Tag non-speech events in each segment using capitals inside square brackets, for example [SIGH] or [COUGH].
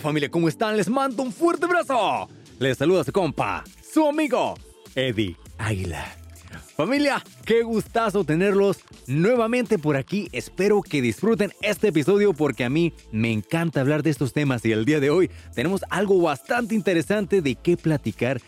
Familia, ¿cómo están? Les mando un fuerte abrazo. Les saluda su compa, su amigo, Eddie Águila. Familia, qué gustazo tenerlos nuevamente por aquí. Espero que disfruten este episodio porque a mí me encanta hablar de estos temas y el día de hoy tenemos algo bastante interesante de qué platicar.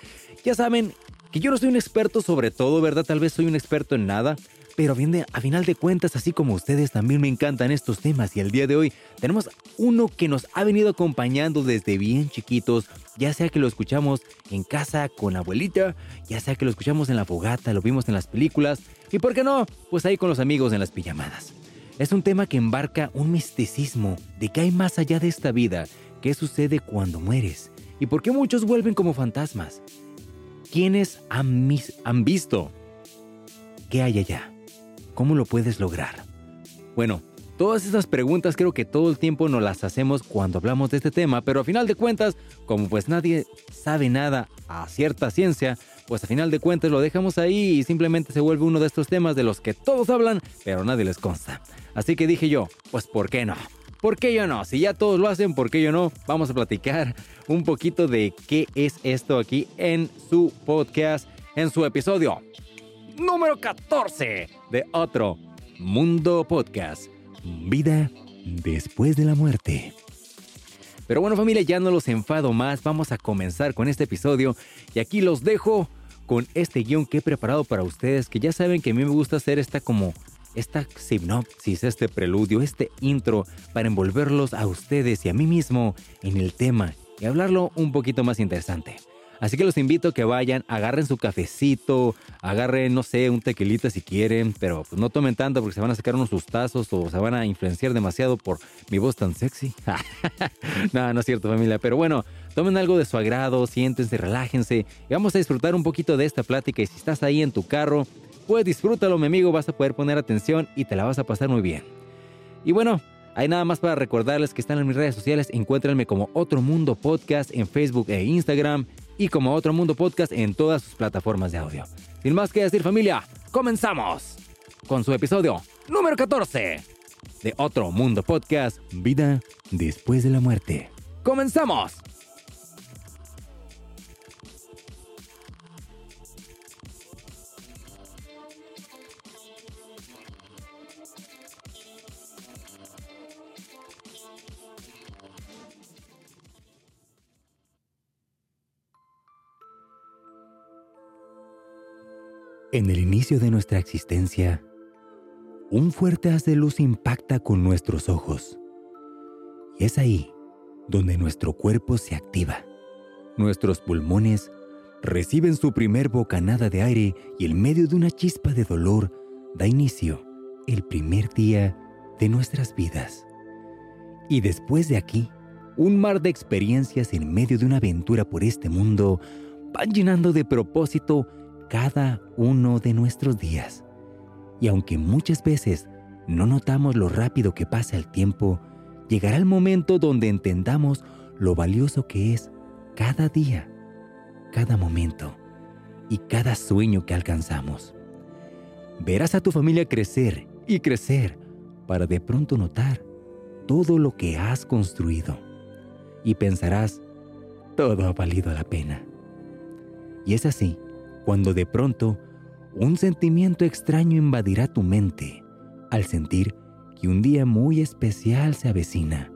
Ya saben que yo no soy un experto sobre todo, ¿verdad? Tal vez soy un experto en nada, pero a final de cuentas, así como ustedes, también me encantan estos temas y el día de hoy tenemos uno que nos ha venido acompañando desde bien chiquitos, ya sea que lo escuchamos en casa con la abuelita, ya sea que lo escuchamos en la fogata, lo vimos en las películas y, ¿por qué no? Pues ahí con los amigos en las pijamadas. Es un tema que embarca un misticismo de qué hay más allá de esta vida, qué sucede cuando mueres y por qué muchos vuelven como fantasmas. ¿Quiénes han, han visto qué hay allá? ¿Cómo lo puedes lograr? Bueno, todas esas preguntas creo que todo el tiempo nos las hacemos cuando hablamos de este tema, pero a final de cuentas, como pues nadie sabe nada a cierta ciencia, pues a final de cuentas lo dejamos ahí y simplemente se vuelve uno de estos temas de los que todos hablan, pero nadie les consta. Así que dije yo, pues ¿por qué no? ¿Por qué yo no? Si ya todos lo hacen, ¿por qué yo no? Vamos a platicar un poquito de qué es esto aquí en su podcast, en su episodio número 14 de otro Mundo Podcast. Vida después de la muerte. Pero bueno familia, ya no los enfado más, vamos a comenzar con este episodio y aquí los dejo con este guion que he preparado para ustedes, que ya saben que a mí me gusta hacer esta como esta sinopsis, este preludio, este intro para envolverlos a ustedes y a mí mismo en el tema y hablarlo un poquito más interesante. Así que los invito a que vayan, agarren su cafecito, agarren, no sé, un tequilita si quieren, pero pues no tomen tanto porque se van a sacar unos sustazos o se van a influenciar demasiado por mi voz tan sexy. [LAUGHS] no, no es cierto familia, pero bueno, tomen algo de su agrado, siéntense, relájense y vamos a disfrutar un poquito de esta plática y si estás ahí en tu carro, pues disfrútalo mi amigo, vas a poder poner atención y te la vas a pasar muy bien. Y bueno, hay nada más para recordarles que están en mis redes sociales, encuéntrenme como Otro Mundo Podcast en Facebook e Instagram y como Otro Mundo Podcast en todas sus plataformas de audio. Sin más que decir familia, comenzamos con su episodio número 14 de Otro Mundo Podcast, Vida después de la muerte. ¡Comenzamos! En el inicio de nuestra existencia, un fuerte haz de luz impacta con nuestros ojos. Y es ahí donde nuestro cuerpo se activa. Nuestros pulmones reciben su primer bocanada de aire y en medio de una chispa de dolor da inicio el primer día de nuestras vidas. Y después de aquí, un mar de experiencias en medio de una aventura por este mundo van llenando de propósito cada uno de nuestros días. Y aunque muchas veces no notamos lo rápido que pasa el tiempo, llegará el momento donde entendamos lo valioso que es cada día, cada momento y cada sueño que alcanzamos. Verás a tu familia crecer y crecer para de pronto notar todo lo que has construido y pensarás, todo ha valido la pena. Y es así cuando de pronto un sentimiento extraño invadirá tu mente al sentir que un día muy especial se avecina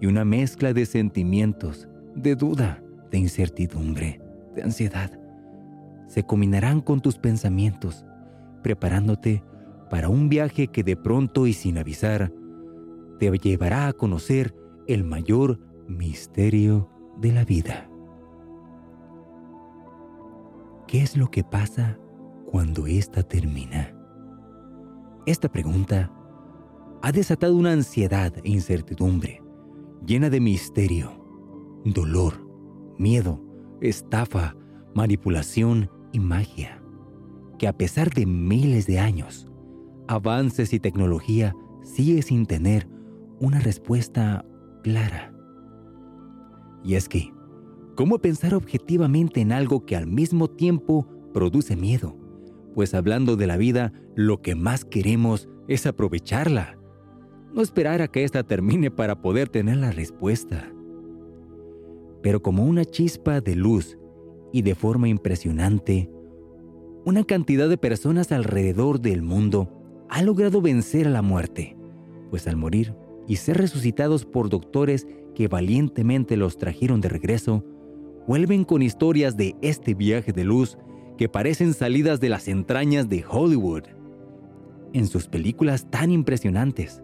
y una mezcla de sentimientos, de duda, de incertidumbre, de ansiedad, se combinarán con tus pensamientos, preparándote para un viaje que de pronto y sin avisar te llevará a conocer el mayor misterio de la vida. ¿Qué es lo que pasa cuando ésta termina? Esta pregunta ha desatado una ansiedad e incertidumbre llena de misterio, dolor, miedo, estafa, manipulación y magia, que a pesar de miles de años, avances y tecnología sigue sin tener una respuesta clara. Y es que, ¿Cómo pensar objetivamente en algo que al mismo tiempo produce miedo? Pues hablando de la vida, lo que más queremos es aprovecharla, no esperar a que ésta termine para poder tener la respuesta. pero como una chispa de luz y de forma impresionante, una cantidad de personas alrededor del mundo ha logrado vencer a la muerte, pues al morir y ser resucitados por doctores que valientemente los trajeron de regreso, vuelven con historias de este viaje de luz que parecen salidas de las entrañas de Hollywood. En sus películas tan impresionantes,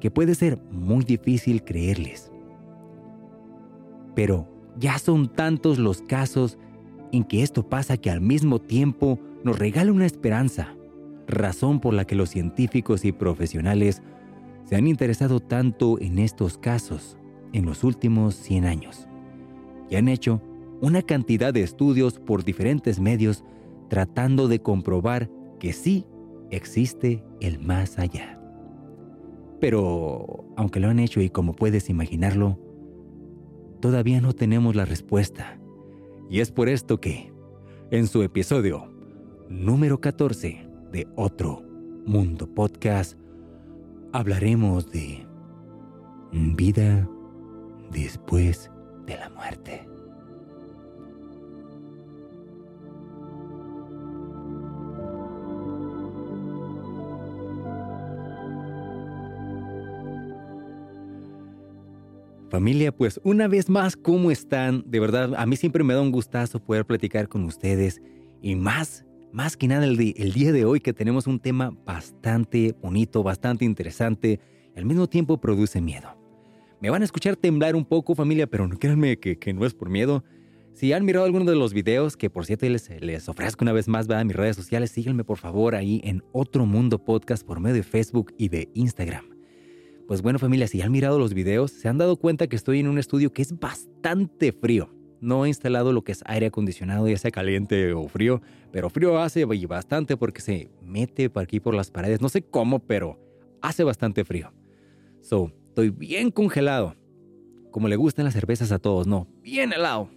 que puede ser muy difícil creerles. Pero ya son tantos los casos en que esto pasa que al mismo tiempo nos regala una esperanza, razón por la que los científicos y profesionales se han interesado tanto en estos casos en los últimos 100 años y han hecho una cantidad de estudios por diferentes medios tratando de comprobar que sí existe el más allá. Pero, aunque lo han hecho y como puedes imaginarlo, todavía no tenemos la respuesta. Y es por esto que, en su episodio número 14 de Otro Mundo Podcast, hablaremos de vida después de la muerte. Familia, pues una vez más, ¿cómo están? De verdad, a mí siempre me da un gustazo poder platicar con ustedes y más, más que nada el, el día de hoy que tenemos un tema bastante bonito, bastante interesante y al mismo tiempo produce miedo. Me van a escuchar temblar un poco, familia, pero no créanme que, no es por miedo. Si han mirado alguno de los videos, que por cierto les, les ofrezco una vez más, en mis redes sociales, síganme por favor ahí en Otro Mundo Podcast por medio de Facebook y de Instagram. Pues bueno familia, si han mirado los videos, se han dado cuenta que estoy en un estudio que es bastante frío. No he instalado lo que es aire acondicionado, ya sea caliente o frío, pero frío hace bastante porque se mete por aquí por las paredes. No sé cómo, pero hace bastante frío. So, estoy bien congelado. Como le gustan las cervezas a todos, no, bien helado.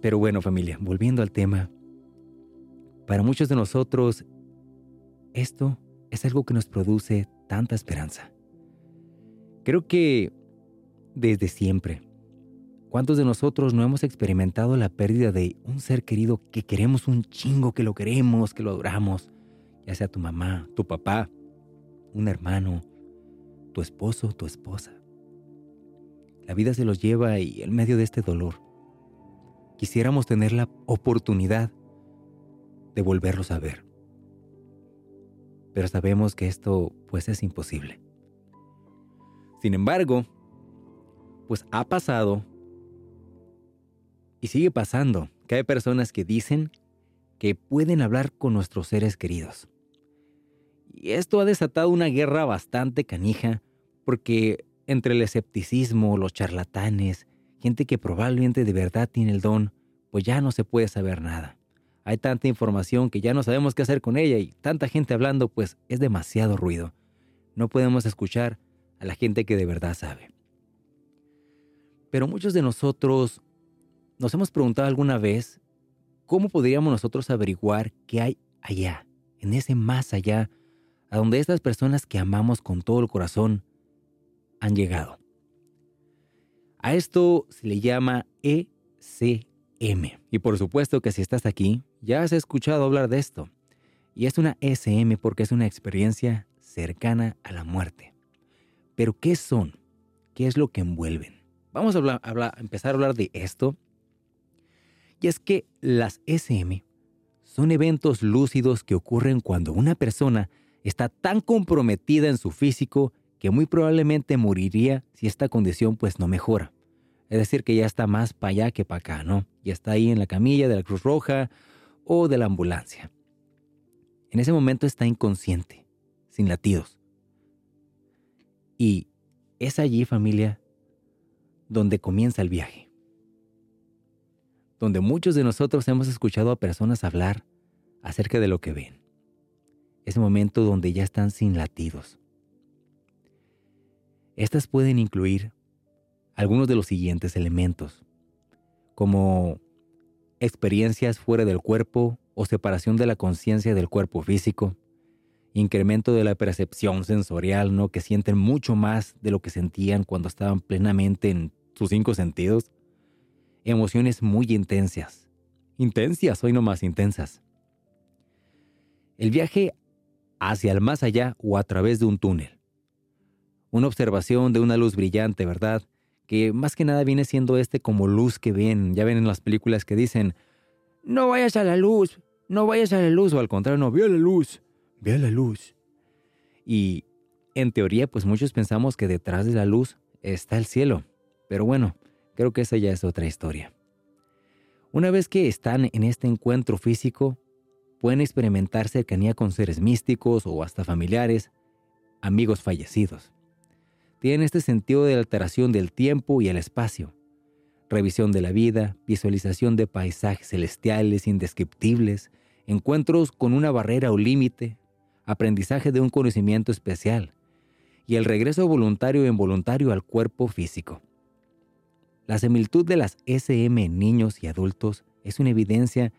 Pero bueno familia, volviendo al tema. Para muchos de nosotros, esto es algo que nos produce tanta esperanza. Creo que desde siempre, ¿cuántos de nosotros no hemos experimentado la pérdida de un ser querido que queremos un chingo, que lo queremos, que lo adoramos? Ya sea tu mamá, tu papá, un hermano, tu esposo, tu esposa. La vida se los lleva y en medio de este dolor, quisiéramos tener la oportunidad de volverlos a ver. Pero sabemos que esto pues es imposible. Sin embargo, pues ha pasado y sigue pasando que hay personas que dicen que pueden hablar con nuestros seres queridos. Y esto ha desatado una guerra bastante canija porque entre el escepticismo, los charlatanes, gente que probablemente de verdad tiene el don, pues ya no se puede saber nada. Hay tanta información que ya no sabemos qué hacer con ella y tanta gente hablando, pues es demasiado ruido. No podemos escuchar a la gente que de verdad sabe. Pero muchos de nosotros nos hemos preguntado alguna vez cómo podríamos nosotros averiguar qué hay allá, en ese más allá, a donde estas personas que amamos con todo el corazón han llegado. A esto se le llama ECM. Y por supuesto que si estás aquí, ya has escuchado hablar de esto. Y es una ECM porque es una experiencia cercana a la muerte. Pero ¿qué son? ¿Qué es lo que envuelven? Vamos a, empezar a hablar de esto. Y es que las SM son eventos lúcidos que ocurren cuando una persona está tan comprometida en su físico que muy probablemente moriría si esta condición pues no mejora. Es decir, que ya está más para allá que para acá, ¿no? Ya está ahí en la camilla de la Cruz Roja o de la ambulancia. En ese momento está inconsciente, sin latidos. Y es allí, familia, donde comienza el viaje. Donde muchos de nosotros hemos escuchado a personas hablar acerca de lo que ven. Ese momento donde ya están sin latidos. Estas pueden incluir algunos de los siguientes elementos, como experiencias fuera del cuerpo o separación de la conciencia del cuerpo físico, incremento de la percepción sensorial, ¿no? Que sienten mucho más de lo que sentían cuando estaban plenamente en sus cinco sentidos. emociones muy intensas. Intensas, hoy no más intensas. El viaje hacia el más allá o a través de un túnel. Una observación de una luz brillante, ¿verdad? Que más que nada viene siendo este como luz que ven, ya ven en las películas que dicen, no vayas a la luz, no vayas a la luz, o al contrario, no, ve a la luz, ve a la luz. Y en teoría, pues muchos pensamos que detrás de la luz está el cielo, pero bueno, creo que esa ya es otra historia. Una vez que están en este encuentro físico, pueden experimentar cercanía con seres místicos o hasta familiares, amigos fallecidos. Tienen este sentido de alteración del tiempo y el espacio, revisión de la vida, visualización de paisajes celestiales indescriptibles, encuentros con una barrera o límite, aprendizaje de un conocimiento especial y el regreso voluntario o involuntario al cuerpo físico. La similitud de las SM en niños y adultos es una evidencia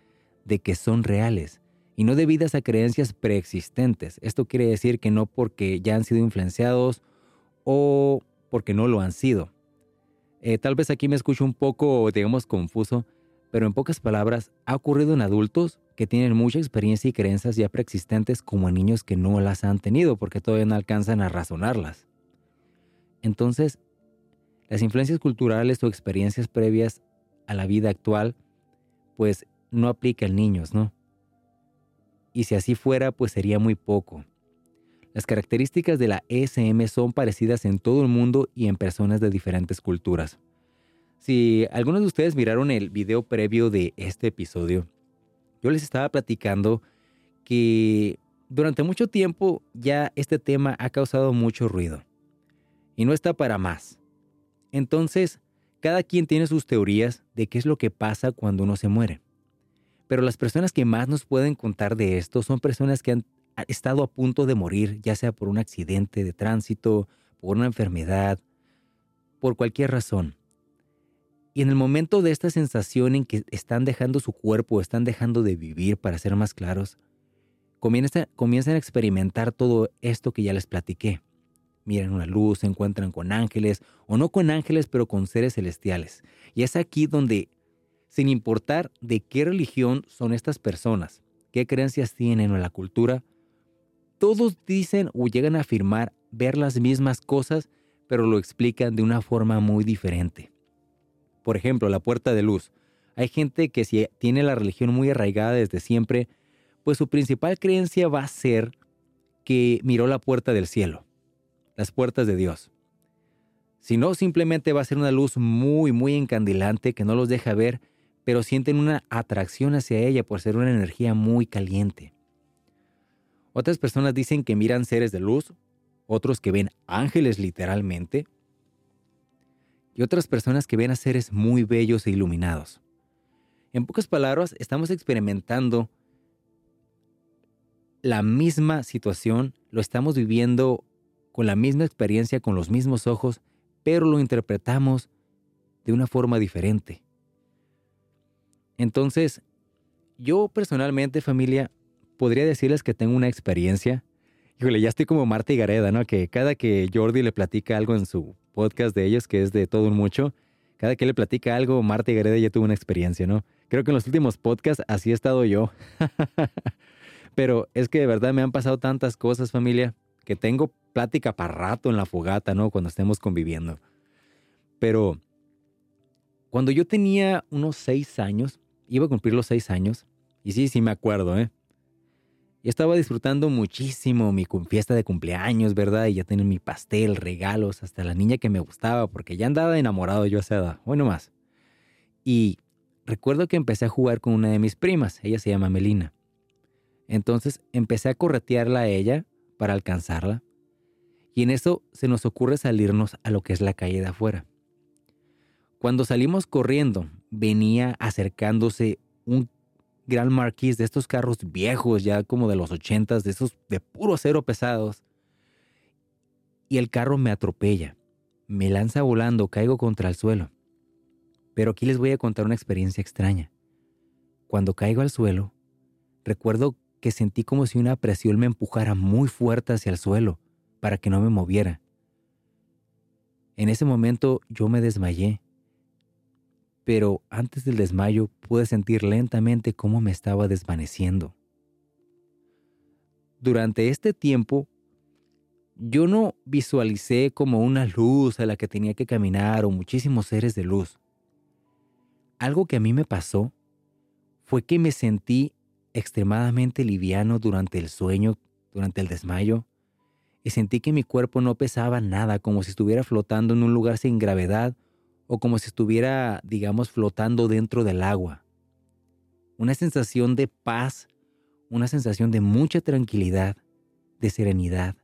de que son reales y no debidas a creencias preexistentes. Esto quiere decir que no porque ya han sido influenciados o porque no lo han sido. Eh, tal vez aquí me escucho un poco, digamos, confuso, pero en pocas palabras, ha ocurrido en adultos que tienen mucha experiencia y creencias ya preexistentes como en niños que no las han tenido porque todavía no alcanzan a razonarlas. Entonces, las influencias culturales o experiencias previas a la vida actual, pues no aplica en niños, ¿no? Y si así fuera, pues sería muy poco. Las características de la ESM son parecidas en todo el mundo y en personas de diferentes culturas. Si algunos de ustedes miraron el video previo de este episodio, yo les estaba platicando que durante mucho tiempo ya este tema ha causado mucho ruido. Y no está para más. Entonces, cada quien tiene sus teorías de qué es lo que pasa cuando uno se muere. Pero las personas que más nos pueden contar de esto son personas que han estado a punto de morir, ya sea por un accidente de tránsito, por una enfermedad, por cualquier razón. Y en el momento de esta sensación en que están dejando su cuerpo, están dejando de vivir, para ser más claros, comienzan, a experimentar todo esto que ya les platiqué. Miran una luz, se encuentran con ángeles, o no con ángeles, pero con seres celestiales. Y es aquí donde, sin importar de qué religión son estas personas, qué creencias tienen o la cultura, todos dicen o llegan a afirmar ver las mismas cosas, pero lo explican de una forma muy diferente. Por ejemplo, la puerta de luz. Hay gente que si tiene la religión muy arraigada desde siempre, pues su principal creencia va a ser que miró la puerta del cielo, las puertas de Dios. Si no, simplemente va a ser una luz muy, muy encandilante que no los deja ver, pero sienten una atracción hacia ella por ser una energía muy caliente. Otras personas dicen que miran seres de luz, otros que ven ángeles literalmente, y otras personas que ven a seres muy bellos e iluminados. En pocas palabras, estamos experimentando la misma situación, lo estamos viviendo con la misma experiencia, con los mismos ojos, pero lo interpretamos de una forma diferente. Entonces, yo personalmente, familia, podría decirles que tengo una experiencia. Híjole, ya estoy como Marta y Gareda, ¿no? Que cada que Jordi le platica algo en su podcast de ellos, que es de todo un mucho, cada que le platica algo, Marta y Gareda ya tuvo una experiencia, ¿no? Creo que en los últimos podcasts así he estado yo. [LAUGHS] Pero es que de verdad me han pasado tantas cosas, familia, que tengo plática para rato en la fogata, ¿no? Cuando estemos conviviendo. Pero cuando yo tenía unos seis años, iba a cumplir los seis años, y sí, sí me acuerdo, ¿eh? Y estaba disfrutando muchísimo mi fiesta de cumpleaños, ¿verdad? Y ya tenía mi pastel, regalos, hasta la niña que me gustaba, porque ya andaba enamorado yo a esa edad, bueno más. Y recuerdo que empecé a jugar con una de mis primas, ella se llama Melina. Entonces empecé a corretearla a ella para alcanzarla. Y en eso se nos ocurre salirnos a lo que es la calle de afuera. Cuando salimos corriendo, venía acercándose un Gran Marquis, de estos carros viejos, ya como de los ochentas, de esos de puro acero pesados. Y el carro me atropella, me lanza volando, caigo contra el suelo. Pero aquí les voy a contar una experiencia extraña. Cuando caigo al suelo, recuerdo que sentí como si una presión me empujara muy fuerte hacia el suelo para que no me moviera. En ese momento yo me desmayé pero antes del desmayo pude sentir lentamente cómo me estaba desvaneciendo. Durante este tiempo, yo no visualicé como una luz a la que tenía que caminar o muchísimos seres de luz. Algo que a mí me pasó fue que me sentí extremadamente liviano durante el sueño, durante el desmayo, y sentí que mi cuerpo no pesaba nada, como si estuviera flotando en un lugar sin gravedad o como si estuviera, digamos, flotando dentro del agua. Una sensación de paz, una sensación de mucha tranquilidad, de serenidad.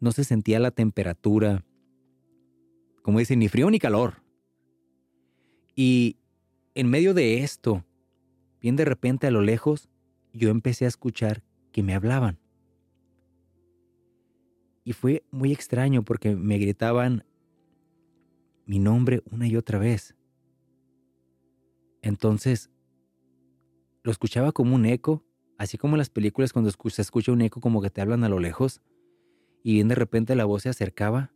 No se sentía la temperatura, como dicen, ni frío ni calor. Y en medio de esto, bien de repente a lo lejos, yo empecé a escuchar que me hablaban. Y fue muy extraño porque me gritaban mi nombre una y otra vez. Entonces, lo escuchaba como un eco, así como en las películas cuando se escucha un eco como que te hablan a lo lejos, y bien de repente la voz se acercaba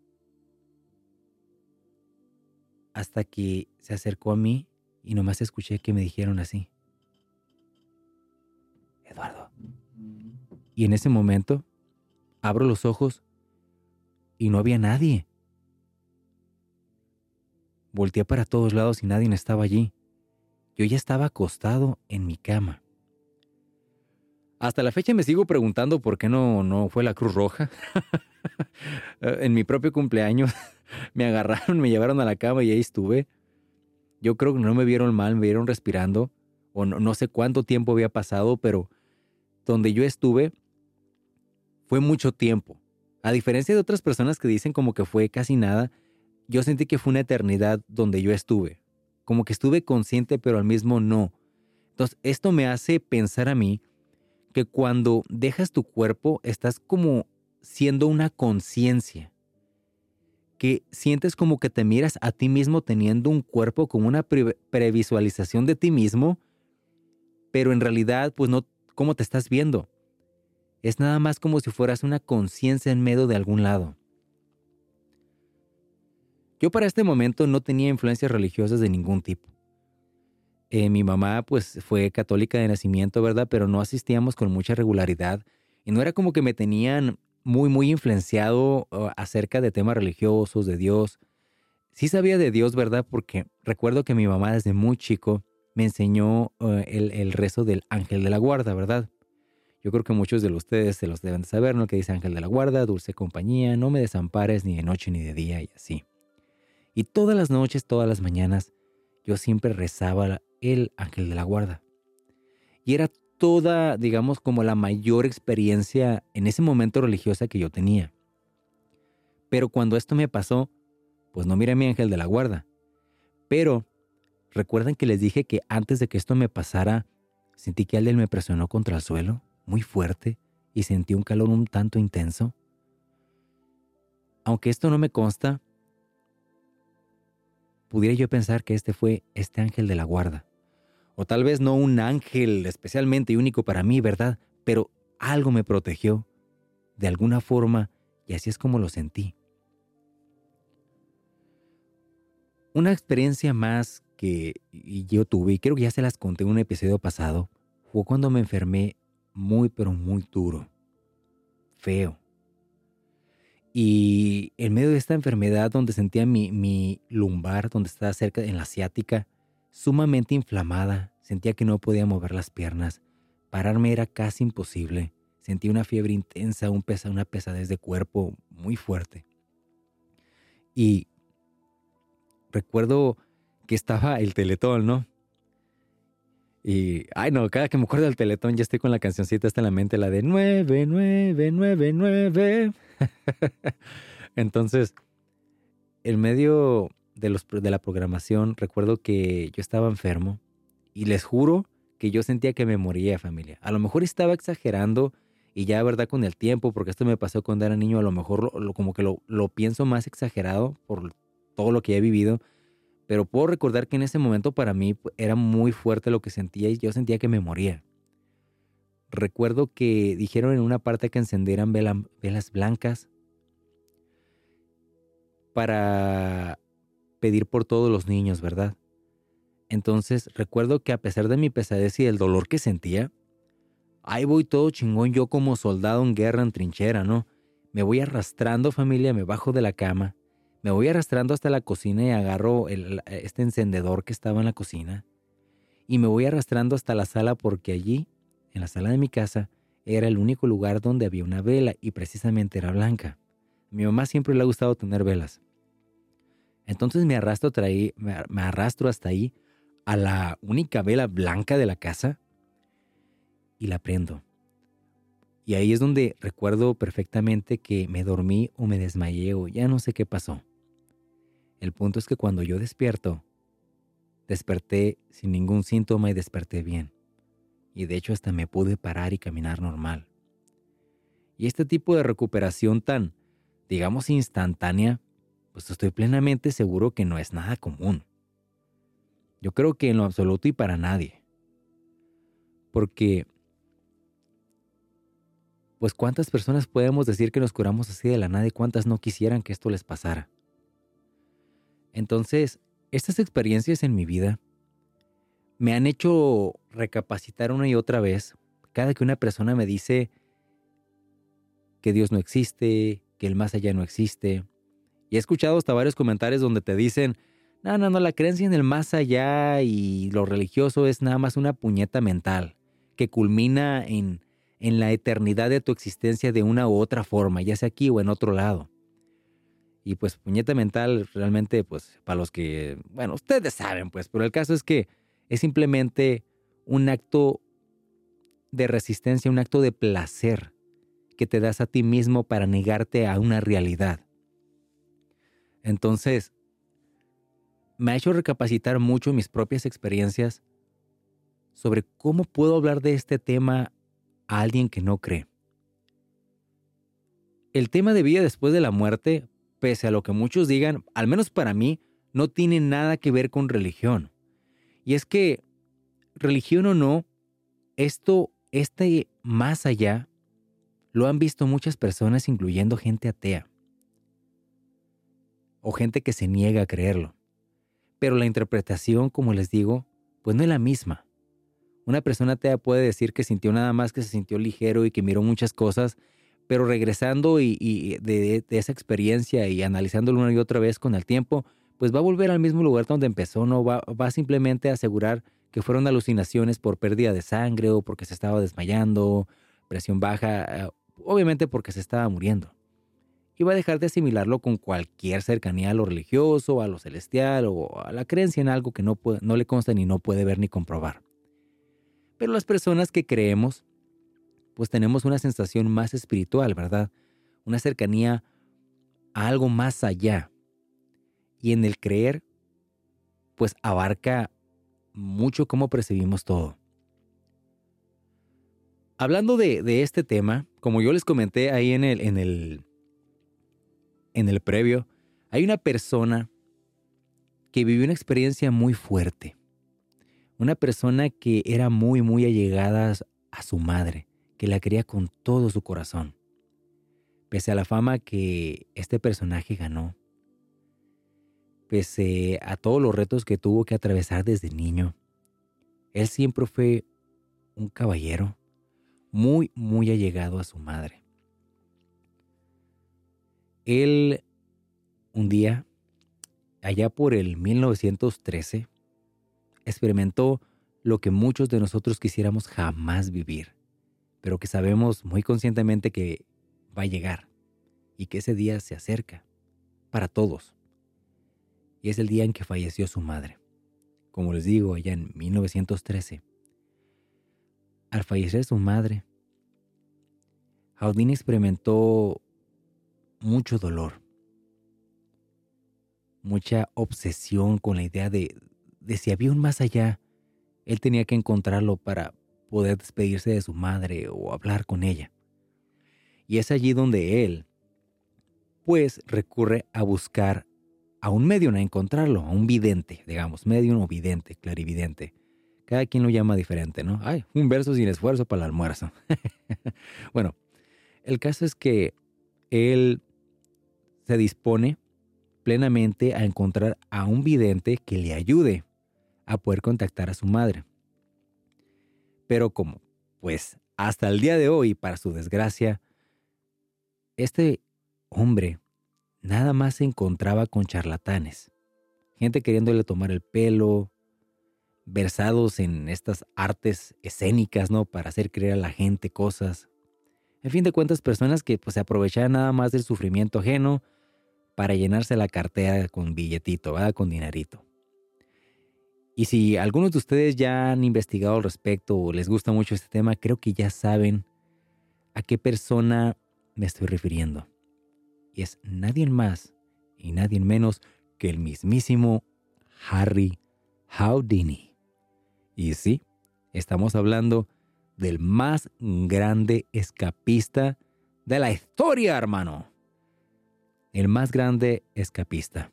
hasta que se acercó a mí y nomás escuché que me dijeron así. Eduardo. Y en ese momento abro los ojos y no había nadie. Volteé para todos lados y nadie estaba allí. Yo ya estaba acostado en mi cama. Hasta la fecha me sigo preguntando por qué no, no fue la Cruz Roja. [LAUGHS] en mi propio cumpleaños [LAUGHS] me agarraron, me llevaron a la cama y ahí estuve. Yo creo que no me vieron mal, me vieron respirando. O no, no sé cuánto tiempo había pasado, pero donde yo estuve fue mucho tiempo. A diferencia de otras personas que dicen como que fue casi nada, yo sentí que fue una eternidad donde yo estuve. Como que estuve consciente, pero al mismo no. Entonces, esto me hace pensar a mí que cuando dejas tu cuerpo, estás como siendo una conciencia. Que sientes como que te miras a ti mismo teniendo un cuerpo como una previsualización de ti mismo, pero en realidad, pues no, ¿cómo te estás viendo? Es nada más como si fueras una conciencia en medio de algún lado. Yo para este momento no tenía influencias religiosas de ningún tipo. Eh, mi mamá pues fue católica de nacimiento, ¿verdad? Pero no asistíamos con mucha regularidad y no era como que me tenían muy, muy influenciado uh, acerca de temas religiosos, de Dios. Sí sabía de Dios, ¿verdad? Porque recuerdo que mi mamá desde muy chico me enseñó uh, el, el, rezo del ángel de la guarda, ¿verdad? Yo creo que muchos de ustedes se los deben de saber, ¿no? Que dice ángel de la guarda, dulce compañía, no me desampares ni de noche ni de día y así. Y todas las noches, todas las mañanas, yo siempre rezaba el ángel de la guarda. Y era toda, digamos, como la mayor experiencia en ese momento religiosa que yo tenía. Pero cuando esto me pasó, pues no miré a mi ángel de la guarda. Pero, ¿recuerdan que les dije que antes de que esto me pasara, sentí que alguien me presionó contra el suelo, muy fuerte, y sentí un calor un tanto intenso? Aunque esto no me consta, pudiera yo pensar que este fue este ángel de la guarda. O tal vez no un ángel especialmente único para mí, ¿verdad? Pero algo me protegió, de alguna forma, y así es como lo sentí. Una experiencia más que yo tuve, y creo que ya se las conté en un episodio pasado, fue cuando me enfermé muy, pero muy duro. Feo. Y en medio de esta enfermedad donde sentía mi, lumbar, donde estaba cerca en la asiática, sumamente inflamada, sentía que no podía mover las piernas, pararme era casi imposible, sentía una fiebre intensa, un pesa, una pesadez de cuerpo muy fuerte. Y recuerdo que estaba el teletón, ¿no? Y, ay no, cada que me acuerdo del teletón ya estoy con la cancioncita hasta en la mente, la de 9, 9, 9, 9. Entonces, en medio de, los, de la programación, recuerdo que yo estaba enfermo y les juro que yo sentía que me moría, familia. A lo mejor estaba exagerando y ya, verdad, con el tiempo, porque esto me pasó cuando era niño, a lo mejor lo, como que lo, lo pienso más exagerado por todo lo que he vivido pero puedo recordar que en ese momento para mí era muy fuerte lo que sentía y yo sentía que me moría. Recuerdo que dijeron en una parte que encendieran velas blancas para pedir por todos los niños, ¿verdad? Entonces recuerdo que a pesar de mi pesadez y el dolor que sentía, ahí voy todo chingón yo como soldado en guerra en trinchera, ¿no? Me voy arrastrando familia, me bajo de la cama, me voy arrastrando hasta la cocina y agarro este encendedor que estaba en la cocina y me voy arrastrando hasta la sala porque allí, en la sala de mi casa, era el único lugar donde había una vela y precisamente era blanca. Mi mamá siempre le ha gustado tener velas. Entonces me arrastro, me arrastro hasta ahí a la única vela blanca de la casa y la prendo. Y ahí es donde recuerdo perfectamente que me dormí o me desmayé o ya no sé qué pasó. El punto es que cuando yo despierto, desperté sin ningún síntoma y desperté bien. Y de hecho hasta me pude parar y caminar normal. Y este tipo de recuperación tan, digamos, instantánea, pues estoy plenamente seguro que no es nada común. Yo creo que en lo absoluto y para nadie. Porque, pues cuántas personas podemos decir que nos curamos así de la nada y cuántas no quisieran que esto les pasara. Entonces, estas experiencias en mi vida me han hecho recapacitar una y otra vez cada que una persona me dice que Dios no existe, que el más allá no existe. Y he escuchado hasta varios comentarios donde te dicen, no, no, no, la creencia en el más allá y lo religioso es nada más una puñeta mental que culmina en, en la eternidad de tu existencia de una u otra forma, ya sea aquí o en otro lado. Y pues puñeta mental realmente, pues para los que, bueno, ustedes saben, pues, pero el caso es que es simplemente un acto de resistencia, un acto de placer que te das a ti mismo para negarte a una realidad. Entonces, me ha hecho recapacitar mucho mis propias experiencias sobre cómo puedo hablar de este tema a alguien que no cree. El tema de vida después de la muerte, pese a lo que muchos digan, al menos para mí, no tiene nada que ver con religión. Y es que, religión o no, esto, este más allá, lo han visto muchas personas, incluyendo gente atea. O gente que se niega a creerlo pero la interpretación, como les digo, pues no es la misma. Una persona te puede decir que sintió nada más que se sintió ligero y que miró muchas cosas, pero regresando y, de, esa experiencia y analizándolo una y otra vez con el tiempo, pues va a volver al mismo lugar donde empezó, no va, va simplemente a asegurar que fueron alucinaciones por pérdida de sangre o porque se estaba desmayando, presión baja, eh, obviamente porque se estaba muriendo y va a dejar de asimilarlo con cualquier cercanía a lo religioso, a lo celestial o a la creencia en algo que no, no le consta ni no puede ver ni comprobar. Pero las personas que creemos, pues tenemos una sensación más espiritual, ¿verdad? Una cercanía a algo más allá. Y en el creer, pues abarca mucho cómo percibimos todo. Hablando de, este tema, como yo les comenté ahí en el, en el en el previo, hay una persona que vivió una experiencia muy fuerte. Una persona que era muy, muy allegada a su madre, que la quería con todo su corazón. Pese a la fama que este personaje ganó, pese a todos los retos que tuvo que atravesar desde niño, él siempre fue un caballero muy, muy allegado a su madre. Él un día, allá por el 1913, experimentó lo que muchos de nosotros quisiéramos jamás vivir, pero que sabemos muy conscientemente que va a llegar y que ese día se acerca para todos. Y es el día en que falleció su madre. Como les digo, allá en 1913. Al fallecer su madre, Jaudín experimentó mucho dolor, mucha obsesión con la idea de, de si había un más allá, él tenía que encontrarlo para poder despedirse de su madre o hablar con ella. Y es allí donde él, pues, recurre a buscar a un medio, a encontrarlo, a un vidente, digamos, medio o vidente, clarividente. Cada quien lo llama diferente, ¿no? Ay, un verso sin esfuerzo para el almuerzo. [LAUGHS] bueno, el caso es que él se dispone plenamente a encontrar a un vidente que le ayude a poder contactar a su madre. Pero como, pues, hasta el día de hoy, para su desgracia, este hombre nada más se encontraba con charlatanes, gente queriéndole tomar el pelo, versados en estas artes escénicas, ¿no? Para hacer creer a la gente cosas. En fin de cuentas, personas que pues, se aprovechaban nada más del sufrimiento ajeno para llenarse la cartera con billetito, ¿verdad? Con dinarito. Y si algunos de ustedes ya han investigado al respecto o les gusta mucho este tema, creo que ya saben a qué persona me estoy refiriendo. Y es nadie más y nadie menos que el mismísimo Harry Houdini. Y sí, estamos hablando del más grande escapista de la historia, hermano. El más grande escapista.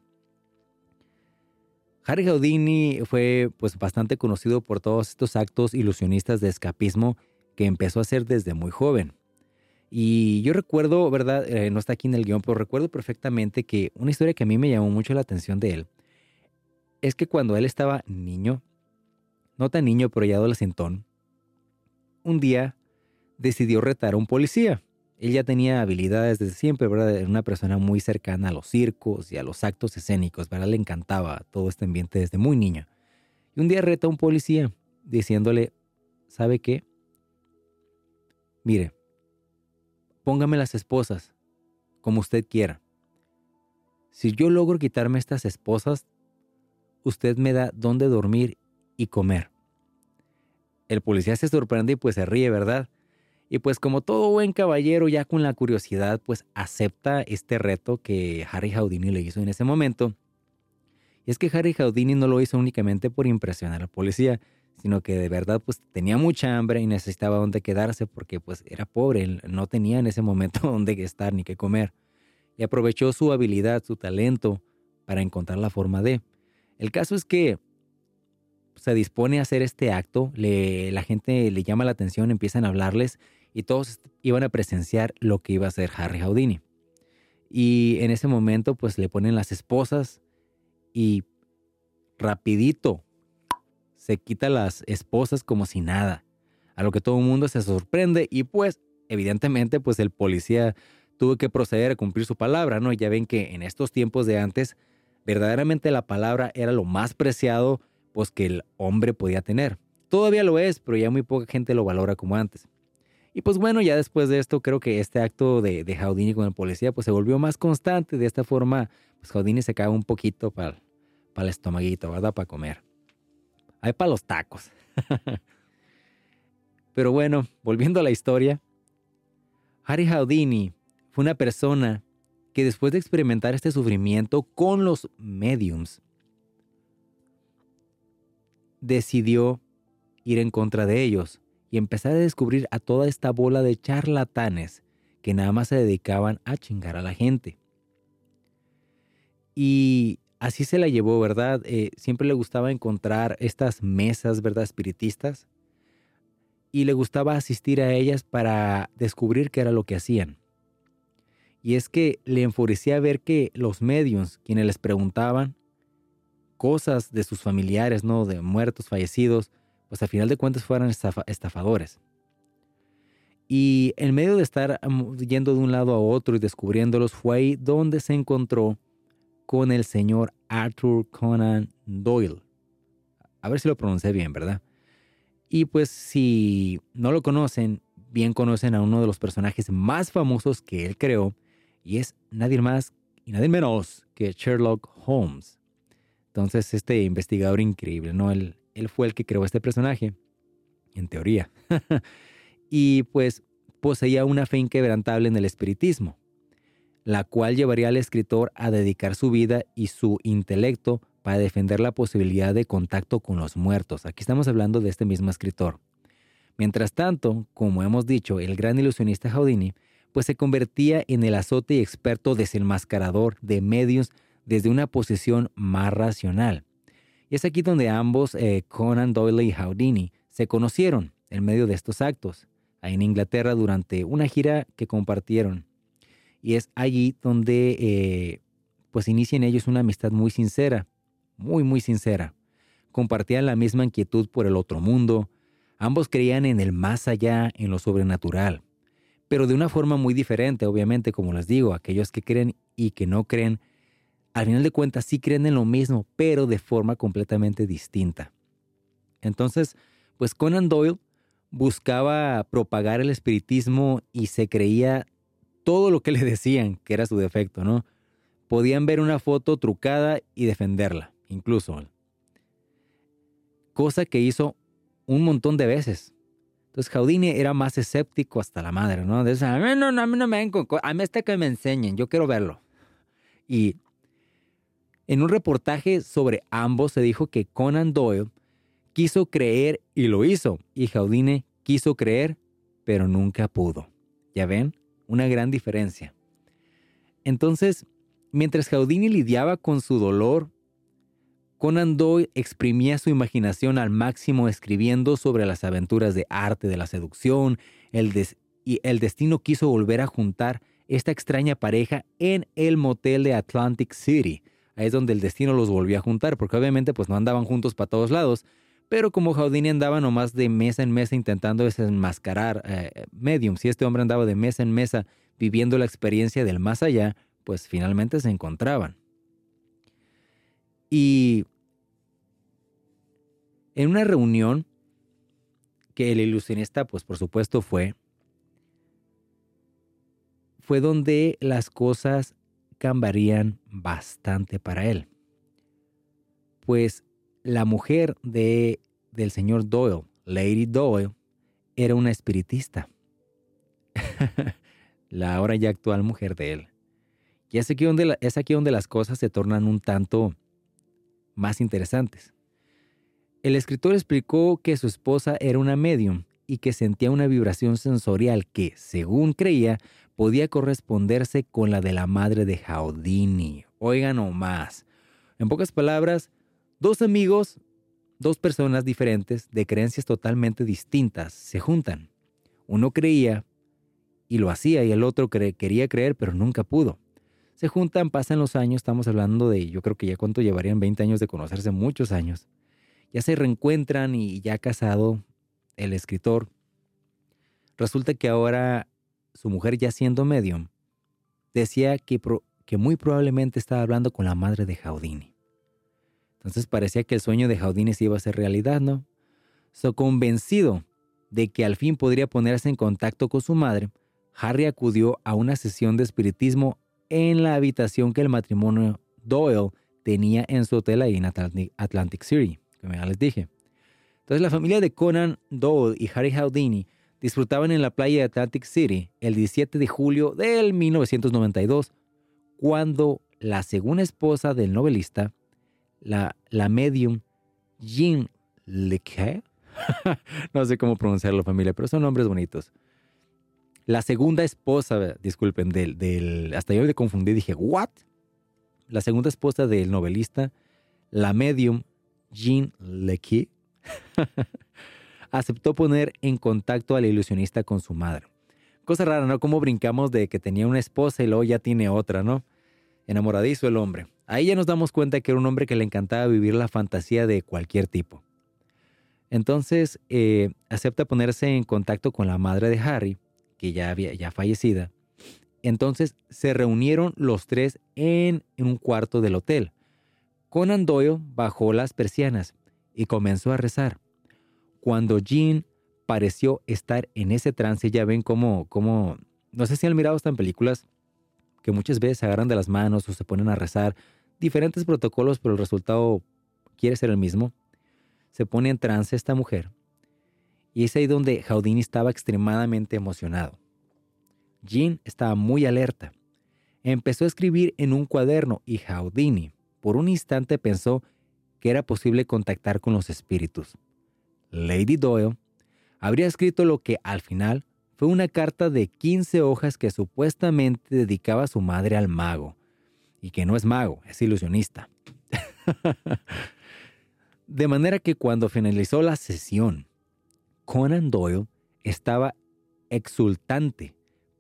Harry Houdini fue pues bastante conocido por todos estos actos ilusionistas de escapismo que empezó a hacer desde muy joven. Y yo recuerdo, ¿verdad? Eh, no está aquí en el guion, pero recuerdo perfectamente que una historia que a mí me llamó mucho la atención de él es que cuando él estaba niño, no tan niño, pero ya adolescentón, un día decidió retar a un policía. Él ya tenía habilidades desde siempre, ¿verdad? Era una persona muy cercana a los circos y a los actos escénicos, ¿verdad? Le encantaba todo este ambiente desde muy niño. Y un día reta a un policía diciéndole, ¿sabe qué? Mire, póngame las esposas como usted quiera. Si yo logro quitarme estas esposas, usted me da dónde dormir y comer. El policía se sorprende y pues se ríe, ¿verdad? Y pues como todo buen caballero ya con la curiosidad, pues acepta este reto que Harry Houdini le hizo en ese momento. Y es que Harry Houdini no lo hizo únicamente por impresionar al policía, sino que de verdad pues tenía mucha hambre y necesitaba dónde quedarse porque pues era pobre, no tenía en ese momento [LAUGHS] dónde estar ni qué comer. Y aprovechó su habilidad, su talento para encontrar la forma de. El caso es que se dispone a hacer este acto, la gente le llama la atención, empiezan a hablarles y todos iban a presenciar lo que iba a hacer Harry Houdini. Y en ese momento pues le ponen las esposas y rapidito se quita las esposas como si nada. A lo que todo el mundo se sorprende y pues evidentemente pues el policía tuvo que proceder a cumplir su palabra, ¿no? Ya ven que en estos tiempos de antes verdaderamente la palabra era lo más preciado pues que el hombre podía tener. Todavía lo es, pero ya muy poca gente lo valora como antes. Y pues bueno, ya después de esto creo que este acto de, de con el policía pues se volvió más constante. De esta forma, pues Houdini se cae un poquito para el estomaguito, ¿verdad? Para comer. Hay para los tacos. [LAUGHS] Pero bueno, volviendo a la historia, Harry Houdini fue una persona que después de experimentar este sufrimiento con los mediums, decidió ir en contra de ellos y empezar a descubrir a toda esta bola de charlatanes que nada más se dedicaban a chingar a la gente. Y así se la llevó, ¿verdad? Eh, siempre le gustaba encontrar estas mesas, ¿verdad? Espiritistas. Y le gustaba asistir a ellas para descubrir qué era lo que hacían. Y es que le enfurecía ver que los medios, quienes les preguntaban cosas de sus familiares, ¿no? De muertos, fallecidos, pues a final de cuentas fueran estafadores. Y en medio de estar yendo de un lado a otro y descubriéndolos, fue ahí donde se encontró con el señor Arthur Conan Doyle. A ver si lo pronuncié bien, ¿verdad? Y pues si no lo conocen, bien conocen a uno de los personajes más famosos que él creó, y es nadie más y nadie menos que Sherlock Holmes. Entonces, este investigador increíble, ¿no? El, él fue el que creó este personaje, en teoría. [LAUGHS] y pues poseía una fe inquebrantable en el espiritismo, la cual llevaría al escritor a dedicar su vida y su intelecto para defender la posibilidad de contacto con los muertos. Aquí estamos hablando de este mismo escritor. Mientras tanto, como hemos dicho, el gran ilusionista Houdini pues se convertía en el azote y experto desenmascarador de medios desde una posición más racional. Y es aquí donde ambos, eh, Conan Doyle y Houdini, se conocieron en medio de estos actos, ahí en Inglaterra durante una gira que compartieron. Y es allí donde eh, pues inician ellos una amistad muy sincera, muy, muy sincera. Compartían la misma inquietud por el otro mundo, ambos creían en el más allá, en lo sobrenatural, pero de una forma muy diferente, obviamente, como les digo, aquellos que creen y que no creen, al final de cuentas sí creen en lo mismo, pero de forma completamente distinta. Entonces, pues Conan Doyle buscaba propagar el espiritismo y se creía todo lo que le decían que era su defecto, ¿no? Podían ver una foto trucada y defenderla, incluso. Cosa que hizo un montón de veces. Entonces Jaudini era más escéptico hasta la madre, ¿no? De a mí no, a mí no me a mí está que me enseñen, yo quiero verlo. Y en un reportaje sobre ambos se dijo que Conan Doyle quiso creer y lo hizo, y Jaudine quiso creer, pero nunca pudo. ¿Ya ven? Una gran diferencia. Entonces, mientras Jaudini lidiaba con su dolor, Conan Doyle exprimía su imaginación al máximo escribiendo sobre las aventuras de arte de la seducción, y el destino quiso volver a juntar esta extraña pareja en el motel de Atlantic City. Ahí es donde el destino los volvió a juntar, porque obviamente pues no andaban juntos para todos lados, pero como Houdini andaba nomás de mesa en mesa intentando desenmascarar eh, mediums, y este hombre andaba de mesa en mesa viviendo la experiencia del más allá, pues finalmente se encontraban. Y en una reunión que el ilusionista, pues por supuesto fue, fue donde las cosas cambiarían bastante para él. Pues la mujer de, del señor Doyle, Lady Doyle, era una espiritista. [LAUGHS] la ahora ya actual mujer de él. Y es aquí, donde es aquí donde las cosas se tornan un tanto más interesantes. El escritor explicó que su esposa era una medium y que sentía una vibración sensorial que, según creía, podía corresponderse con la de la madre de Houdini. Oigan o más. En pocas palabras, Dos amigos, dos personas diferentes, de creencias totalmente distintas, se juntan. Uno creía y lo hacía y el otro quería creer pero nunca pudo. Se juntan, pasan los años, estamos hablando de, yo creo que ya cuánto llevarían 20 años de conocerse, muchos años. Ya se reencuentran y ya casado el escritor. Resulta que ahora su mujer ya siendo medium, decía que, muy probablemente estaba hablando con la madre de Jaudini. Entonces parecía que el sueño de Houdini se iba a hacer realidad, ¿no? So, convencido de que al fin podría ponerse en contacto con su madre, Harry acudió a una sesión de espiritismo en la habitación que el matrimonio Doyle tenía en su hotel ahí en Atlantic City, como ya les dije. Entonces la familia de Conan Doyle y Harry Houdini disfrutaban en la playa de Atlantic City el 17 de julio del 1992, cuando la segunda esposa del novelista la, la medium Jean Leque. [LAUGHS] no sé cómo pronunciarlo, familia, pero son nombres bonitos. La segunda esposa, disculpen, del, del hasta yo me confundí, dije, ¿what? La segunda esposa del novelista, la medium Jean Leque, [LAUGHS] aceptó poner en contacto al ilusionista con su madre. Cosa rara, ¿no? Como brincamos de que tenía una esposa y luego ya tiene otra, ¿no? Enamoradizo el hombre. Ahí ya nos damos cuenta que era un hombre que le encantaba vivir la fantasía de cualquier tipo. Entonces eh, acepta ponerse en contacto con la madre de Harry, que ya había ya fallecida. Entonces se reunieron los tres en, en un cuarto del hotel. Conan Doyle bajó las persianas y comenzó a rezar. Cuando Jean pareció estar en ese trance, ya ven cómo, cómo no sé si han mirado estas películas que muchas veces se agarran de las manos o se ponen a rezar diferentes protocolos, pero el resultado quiere ser el mismo. Se pone en trance esta mujer. Y es ahí donde Houdini estaba extremadamente emocionado. Jean estaba muy alerta. Empezó a escribir en un cuaderno y Houdini, por un instante, pensó que era posible contactar con los espíritus. Lady Doyle habría escrito lo que al final fue una carta de 15 hojas que supuestamente dedicaba su madre al mago, y que no es mago, es ilusionista. [LAUGHS] de manera que cuando finalizó la sesión, Conan Doyle estaba exultante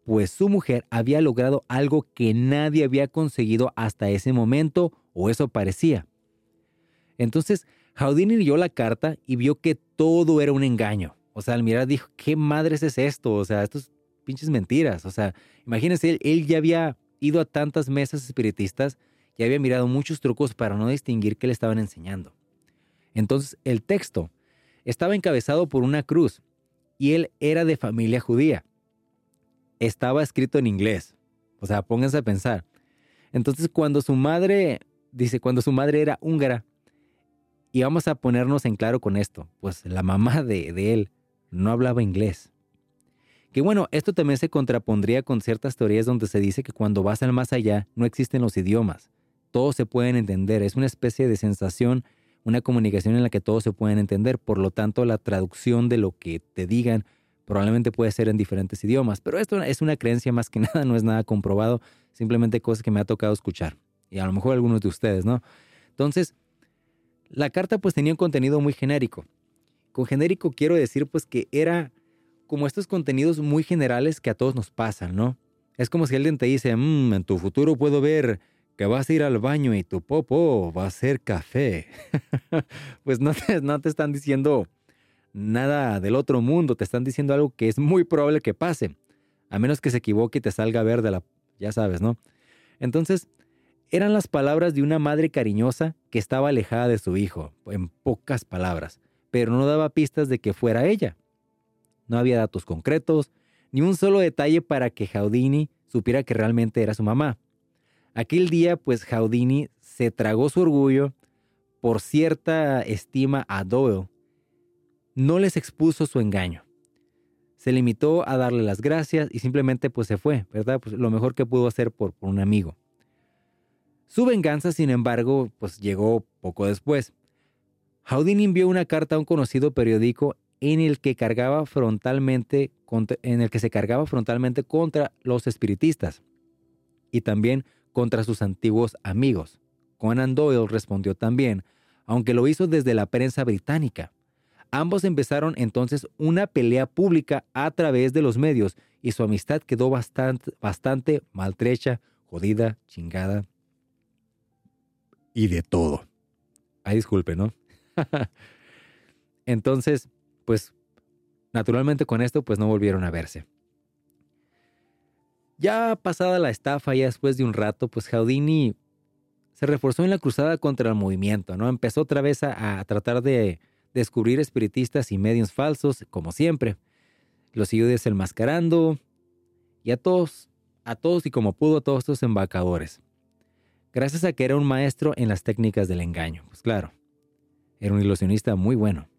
pues su mujer había logrado algo que nadie había conseguido hasta ese momento, o eso parecía. Entonces, Houdini leyó la carta y vio que todo era un engaño. O sea, al mirar dijo, ¿qué madres es esto? O sea, estos pinches mentiras. O sea, imagínense, él, él ya había ido a tantas mesas espiritistas y había mirado muchos trucos para no distinguir qué le estaban enseñando. Entonces, el texto estaba encabezado por una cruz y él era de familia judía. Estaba escrito en inglés. O sea, pónganse a pensar. Entonces, cuando su madre, dice, cuando su madre era húngara, y vamos a ponernos en claro con esto, pues la mamá de, él no hablaba inglés. Que bueno, esto también se contrapondría con ciertas teorías donde se dice que cuando vas al más allá no existen los idiomas, todos se pueden entender, es una especie de sensación, una comunicación en la que todos se pueden entender, por lo tanto la traducción de lo que te digan probablemente puede ser en diferentes idiomas, pero esto es una creencia más que [LAUGHS] nada, no es nada comprobado, simplemente cosas que me ha tocado escuchar, y a lo mejor algunos de ustedes, ¿no? Entonces, la carta pues tenía un contenido muy genérico. Con genérico quiero decir pues que era como estos contenidos muy generales que a todos nos pasan, ¿no? Es como si alguien te dice, mmm, en tu futuro puedo ver que vas a ir al baño y tu popo va a ser café. [LAUGHS] pues no te, no te están diciendo nada del otro mundo, te están diciendo algo que es muy probable que pase, a menos que se equivoque y te salga verde la, ya sabes, ¿no? Entonces, eran las palabras de una madre cariñosa que estaba alejada de su hijo, en pocas palabras, pero no daba pistas de que fuera ella. No había datos concretos, ni un solo detalle para que Jaudini supiera que realmente era su mamá. Aquel día, pues Jaudini se tragó su orgullo por cierta estima a Doyle. No les expuso su engaño. Se limitó a darle las gracias y simplemente pues se fue, ¿verdad? Pues lo mejor que pudo hacer por, por un amigo. Su venganza, sin embargo, pues llegó poco después. Houdini envió una carta a un conocido periódico en el que cargaba frontalmente en el que se cargaba frontalmente contra los espiritistas y también contra sus antiguos amigos. Conan Doyle respondió también, aunque lo hizo desde la prensa británica. Ambos empezaron entonces una pelea pública a través de los medios y su amistad quedó bastante, bastante maltrecha, jodida, chingada y de todo. Ay, disculpe, ¿no? [LAUGHS] Entonces, pues, naturalmente con esto, pues no volvieron a verse. Ya pasada la estafa, ya después de un rato, pues Houdini se reforzó en la cruzada contra el movimiento, ¿no? Empezó otra vez a, a tratar de descubrir espiritistas y medios falsos, como siempre. Los siguió desenmascarando y a todos, a todos y como pudo a todos estos embacadores gracias a que era un maestro en las técnicas del engaño. Pues claro, era un ilusionista muy bueno.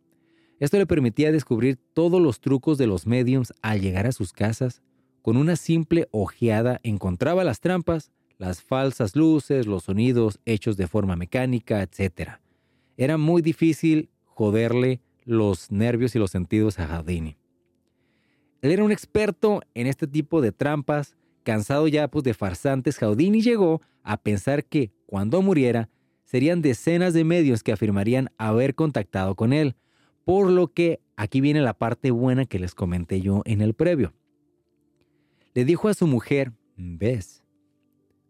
Esto le permitía descubrir todos los trucos de los mediums al llegar a sus casas. Con una simple ojeada encontraba las trampas, las falsas luces, los sonidos hechos de forma mecánica, etc. Era muy difícil joderle los nervios y los sentidos a Houdini. Él era un experto en este tipo de trampas, cansado ya pues, de farsantes, Houdini llegó a pensar que, cuando muriera, serían decenas de medios que afirmarían haber contactado con él, por lo que aquí viene la parte buena que les comenté yo en el previo. Le dijo a su mujer, Bess,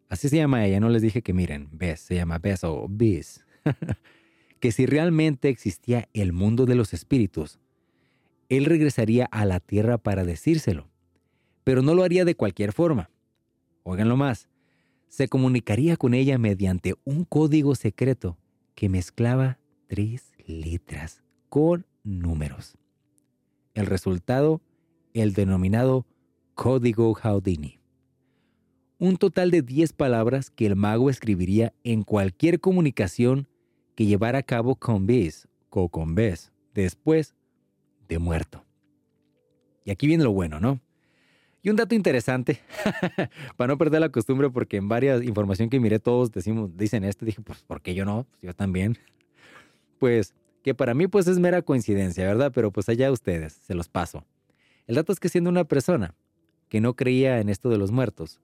así se llama ella, no les dije que miren, Bess, se llama Bess o Bis, [LAUGHS] que si realmente existía el mundo de los espíritus, él regresaría a la tierra para decírselo, pero no lo haría de cualquier forma. Óiganlo más, se comunicaría con ella mediante un código secreto que mezclaba tres letras con números. El resultado, el denominado código Houdini. Un total de 10 palabras que el mago escribiría en cualquier comunicación que llevara a cabo con Biz o con después de muerto. Y aquí viene lo bueno, ¿no? Y un dato interesante, [LAUGHS] para no perder la costumbre, porque en varias información que miré todos decimos, dicen esto, dije, pues, ¿por qué yo no? Pues yo también. Pues, que para mí pues es mera coincidencia, ¿verdad? Pero pues allá ustedes, se los paso. El dato es que siendo una persona que no creía en esto de los muertos,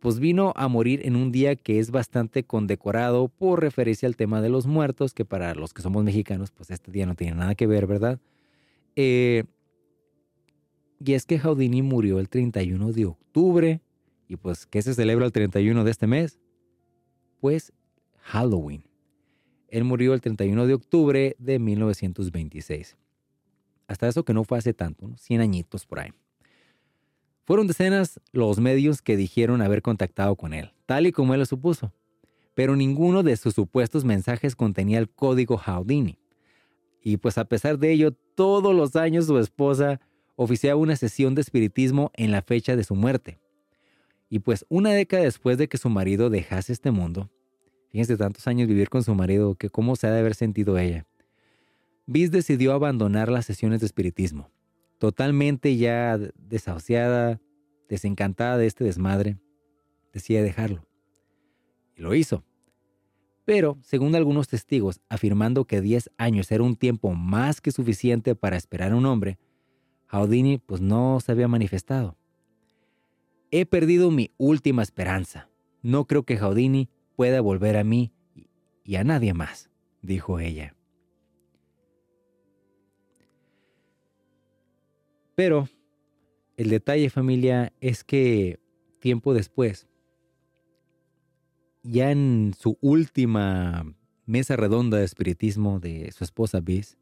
pues vino a morir en un día que es bastante condecorado por referirse al tema de los muertos, que para los que somos mexicanos, pues este día no tiene nada que ver, ¿verdad? Eh, Y es que Houdini murió el 31 de octubre. ¿Y pues qué se celebra el 31 de este mes? Pues Halloween. Él murió el 31 de octubre de 1926. Hasta eso que no fue hace tanto, 100 añitos por ahí. Fueron decenas los medios que dijeron haber contactado con él, tal y como él lo supuso. Pero ninguno de sus supuestos mensajes contenía el código Houdini. Y pues a pesar de ello, todos los años su esposa oficiaba una sesión de espiritismo en la fecha de su muerte. Y pues una década después de que su marido dejase este mundo, fíjense tantos años vivir con su marido, que cómo se ha de haber sentido ella. Bis decidió abandonar las sesiones de espiritismo totalmente ya desahuciada, desencantada de este desmadre, decide dejarlo. Y lo hizo. Pero, según algunos testigos, afirmando que 10 años era un tiempo más que suficiente para esperar a un hombre, Houdini pues no se había manifestado. He perdido mi última esperanza. No creo que Houdini pueda volver a mí y a nadie más, dijo ella. Pero el detalle familia es que tiempo después, ya en su última mesa redonda de espiritismo de su esposa Biz,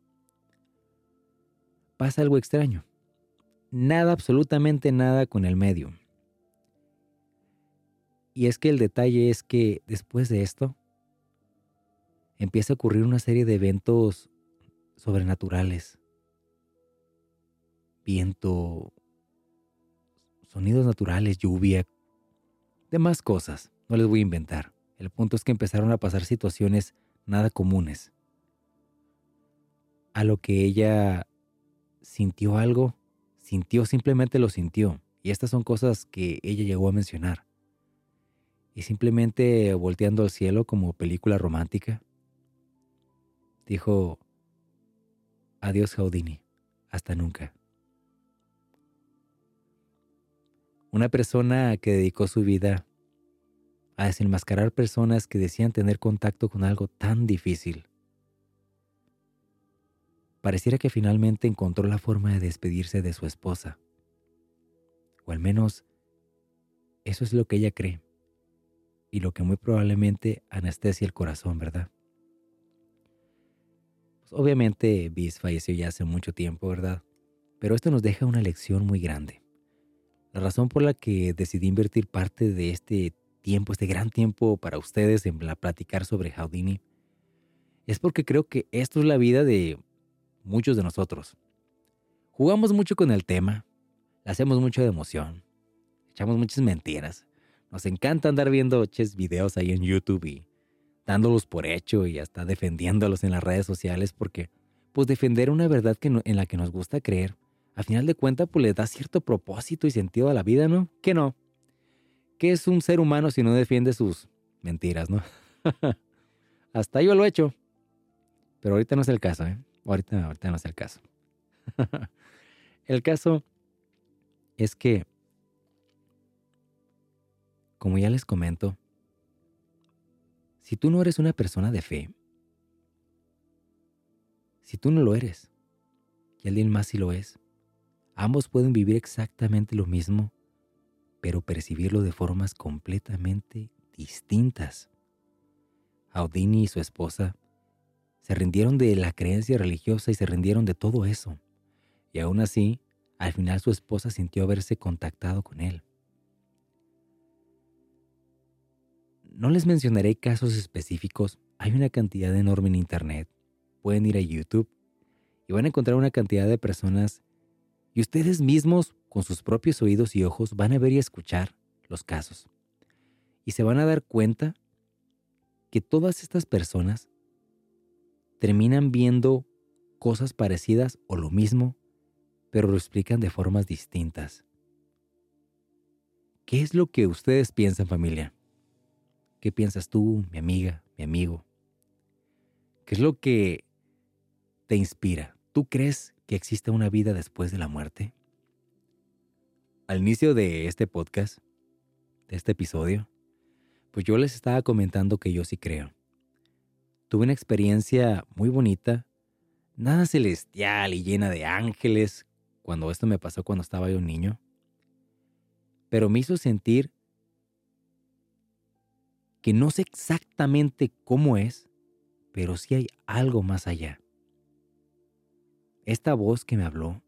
pasa algo extraño. Nada, absolutamente nada con el medio. Y es que el detalle es que después de esto, empieza a ocurrir una serie de eventos sobrenaturales viento, sonidos naturales, lluvia, demás cosas. No les voy a inventar. El punto es que empezaron a pasar situaciones nada comunes. A lo que ella sintió algo, sintió, simplemente lo sintió. Y estas son cosas que ella llegó a mencionar. Y simplemente volteando al cielo como película romántica, dijo, adiós Jaudini, hasta nunca. Una persona que dedicó su vida a desenmascarar personas que decían tener contacto con algo tan difícil. Pareciera que finalmente encontró la forma de despedirse de su esposa. O al menos eso es lo que ella cree. Y lo que muy probablemente anestesia el corazón, ¿verdad? Pues obviamente Bis falleció ya hace mucho tiempo, ¿verdad? Pero esto nos deja una lección muy grande. La razón por la que decidí invertir parte de este tiempo, este gran tiempo para ustedes en la platicar sobre Houdini, es porque creo que esto es la vida de muchos de nosotros. Jugamos mucho con el tema, le hacemos mucho de emoción, echamos muchas mentiras. Nos encanta andar viendo ches videos ahí en YouTube y dándolos por hecho y hasta defendiéndolos en las redes sociales porque pues defender una verdad que en la que nos gusta creer a final de cuentas, pues le da cierto propósito y sentido a la vida, ¿no? ¿Qué no? ¿Qué es un ser humano si no defiende sus mentiras, no? [LAUGHS] Hasta yo lo he hecho. Pero ahorita no es el caso, ¿eh? Ahorita, ahorita no es el caso. [LAUGHS] el caso es que, como ya les comento, si tú no eres una persona de fe, si tú no lo eres, y alguien más sí lo es, Ambos pueden vivir exactamente lo mismo, pero percibirlo de formas completamente distintas. Audini y su esposa se rindieron de la creencia religiosa y se rindieron de todo eso. Y aún así, al final su esposa sintió haberse contactado con él. No les mencionaré casos específicos, hay una cantidad enorme en Internet. Pueden ir a YouTube y van a encontrar una cantidad de personas y ustedes mismos, con sus propios oídos y ojos, van a ver y escuchar los casos. Y se van a dar cuenta que todas estas personas terminan viendo cosas parecidas o lo mismo, pero lo explican de formas distintas. ¿Qué es lo que ustedes piensan familia? ¿Qué piensas tú, mi amiga, mi amigo? ¿Qué es lo que te inspira? ¿Tú crees que existe una vida después de la muerte? Al inicio de este podcast, de este episodio, pues yo les estaba comentando que yo sí creo. Tuve una experiencia muy bonita, nada celestial y llena de ángeles, cuando esto me pasó cuando estaba yo un niño, pero me hizo sentir que no sé exactamente cómo es, pero sí hay algo más allá. Esta voz que me habló,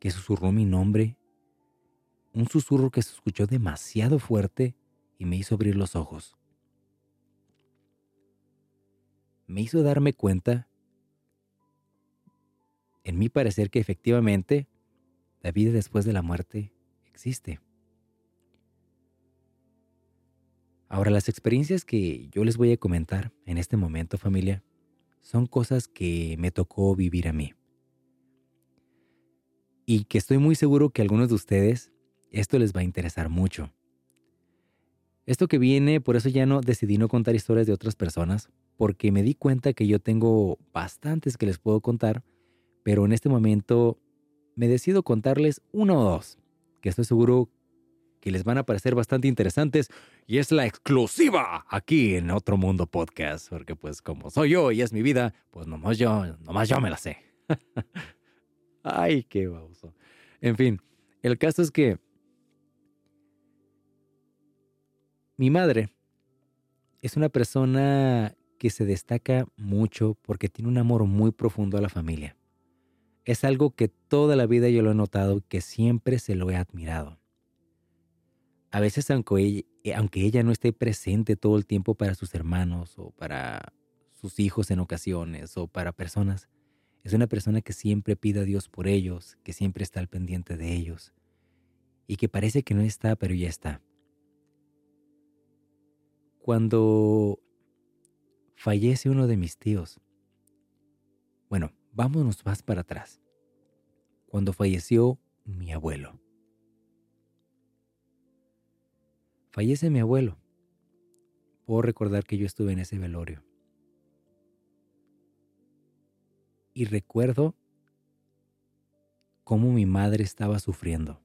que susurró mi nombre, un susurro que se escuchó demasiado fuerte y me hizo abrir los ojos. Me hizo darme cuenta, en mi parecer, que efectivamente la vida después de la muerte existe. Ahora, las experiencias que yo les voy a comentar en este momento, familia, son cosas que me tocó vivir a mí. Y que estoy muy seguro que a algunos de ustedes esto les va a interesar mucho. Esto que viene, por eso ya no decidí no contar historias de otras personas, porque me di cuenta que yo tengo bastantes que les puedo contar, pero en este momento me decido contarles uno o dos, que estoy seguro que les van a parecer bastante interesantes y es la exclusiva aquí en Otro Mundo Podcast, porque pues como soy yo y es mi vida, pues nomás yo, nomás yo me la sé. [LAUGHS] Ay, qué baboso. En fin, el caso es que mi madre es una persona que se destaca mucho porque tiene un amor muy profundo a la familia. Es algo que toda la vida yo lo he notado que siempre se lo he admirado. A veces, aunque ella, eh, aunque ella no esté presente todo el tiempo para sus hermanos o para sus hijos en ocasiones o para personas, es una persona que siempre pide a Dios por ellos, que siempre está al pendiente de ellos y que parece que no está, pero ya está. Cuando fallece uno de mis tíos, bueno, vámonos más para atrás. Cuando falleció mi abuelo. Fallece mi abuelo. Puedo recordar que yo estuve en ese velorio. Y recuerdo cómo mi madre estaba sufriendo.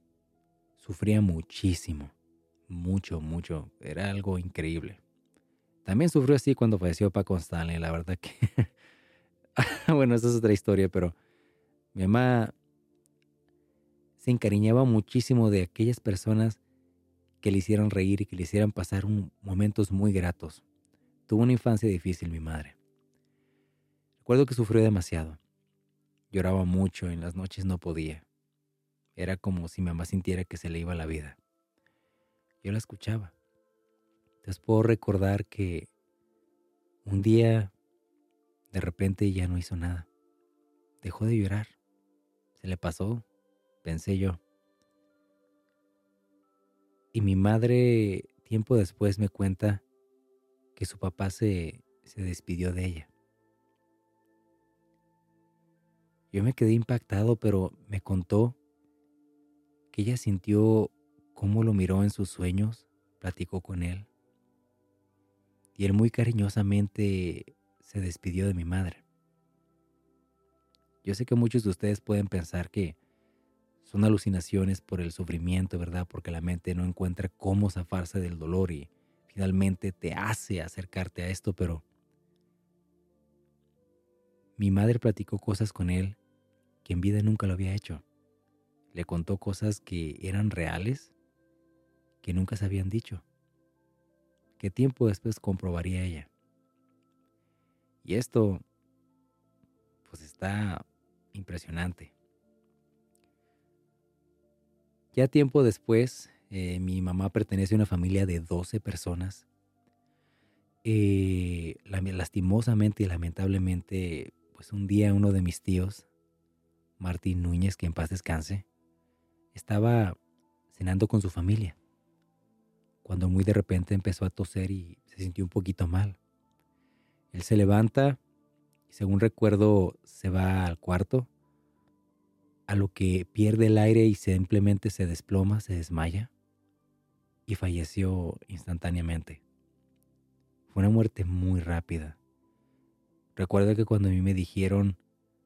Sufría muchísimo, mucho, mucho. Era algo increíble. También sufrió así cuando falleció Paco Stanley, la verdad que... [LAUGHS] bueno, esa es otra historia, pero mi mamá se encariñaba muchísimo de aquellas personas que le hicieran reír y que le hicieran pasar momentos muy gratos. Tuvo una infancia difícil mi madre. Recuerdo que sufrió demasiado. Lloraba mucho, en las noches no podía. Era como si mi mamá sintiera que se le iba la vida. Yo la escuchaba. Entonces puedo recordar que un día de repente ya no hizo nada. Dejó de llorar. Se le pasó, pensé yo. Y mi madre tiempo después me cuenta que su papá se, se despidió de ella. Yo me quedé impactado, pero me contó que ella sintió cómo lo miró en sus sueños, platicó con él. Y él muy cariñosamente se despidió de mi madre. Yo sé que muchos de ustedes pueden pensar que son alucinaciones por el sufrimiento, ¿verdad? Porque la mente no encuentra cómo zafarse del dolor y finalmente te hace acercarte a esto, pero mi madre platicó cosas con él que en vida nunca lo había hecho. Le contó cosas que eran reales, que nunca se habían dicho, que tiempo después comprobaría ella. Y esto, pues está impresionante. Ya tiempo después, eh, mi mamá pertenece a una familia de 12 personas. Eh, lastimosamente y lamentablemente, pues un día uno de mis tíos, Martín Núñez, que en paz descanse, estaba cenando con su familia, cuando muy de repente empezó a toser y se sintió un poquito mal. Él se levanta y según recuerdo se va al cuarto a lo que pierde el aire y simplemente se desploma, se desmaya y falleció instantáneamente. Fue una muerte muy rápida. Recuerdo que cuando a mí me dijeron,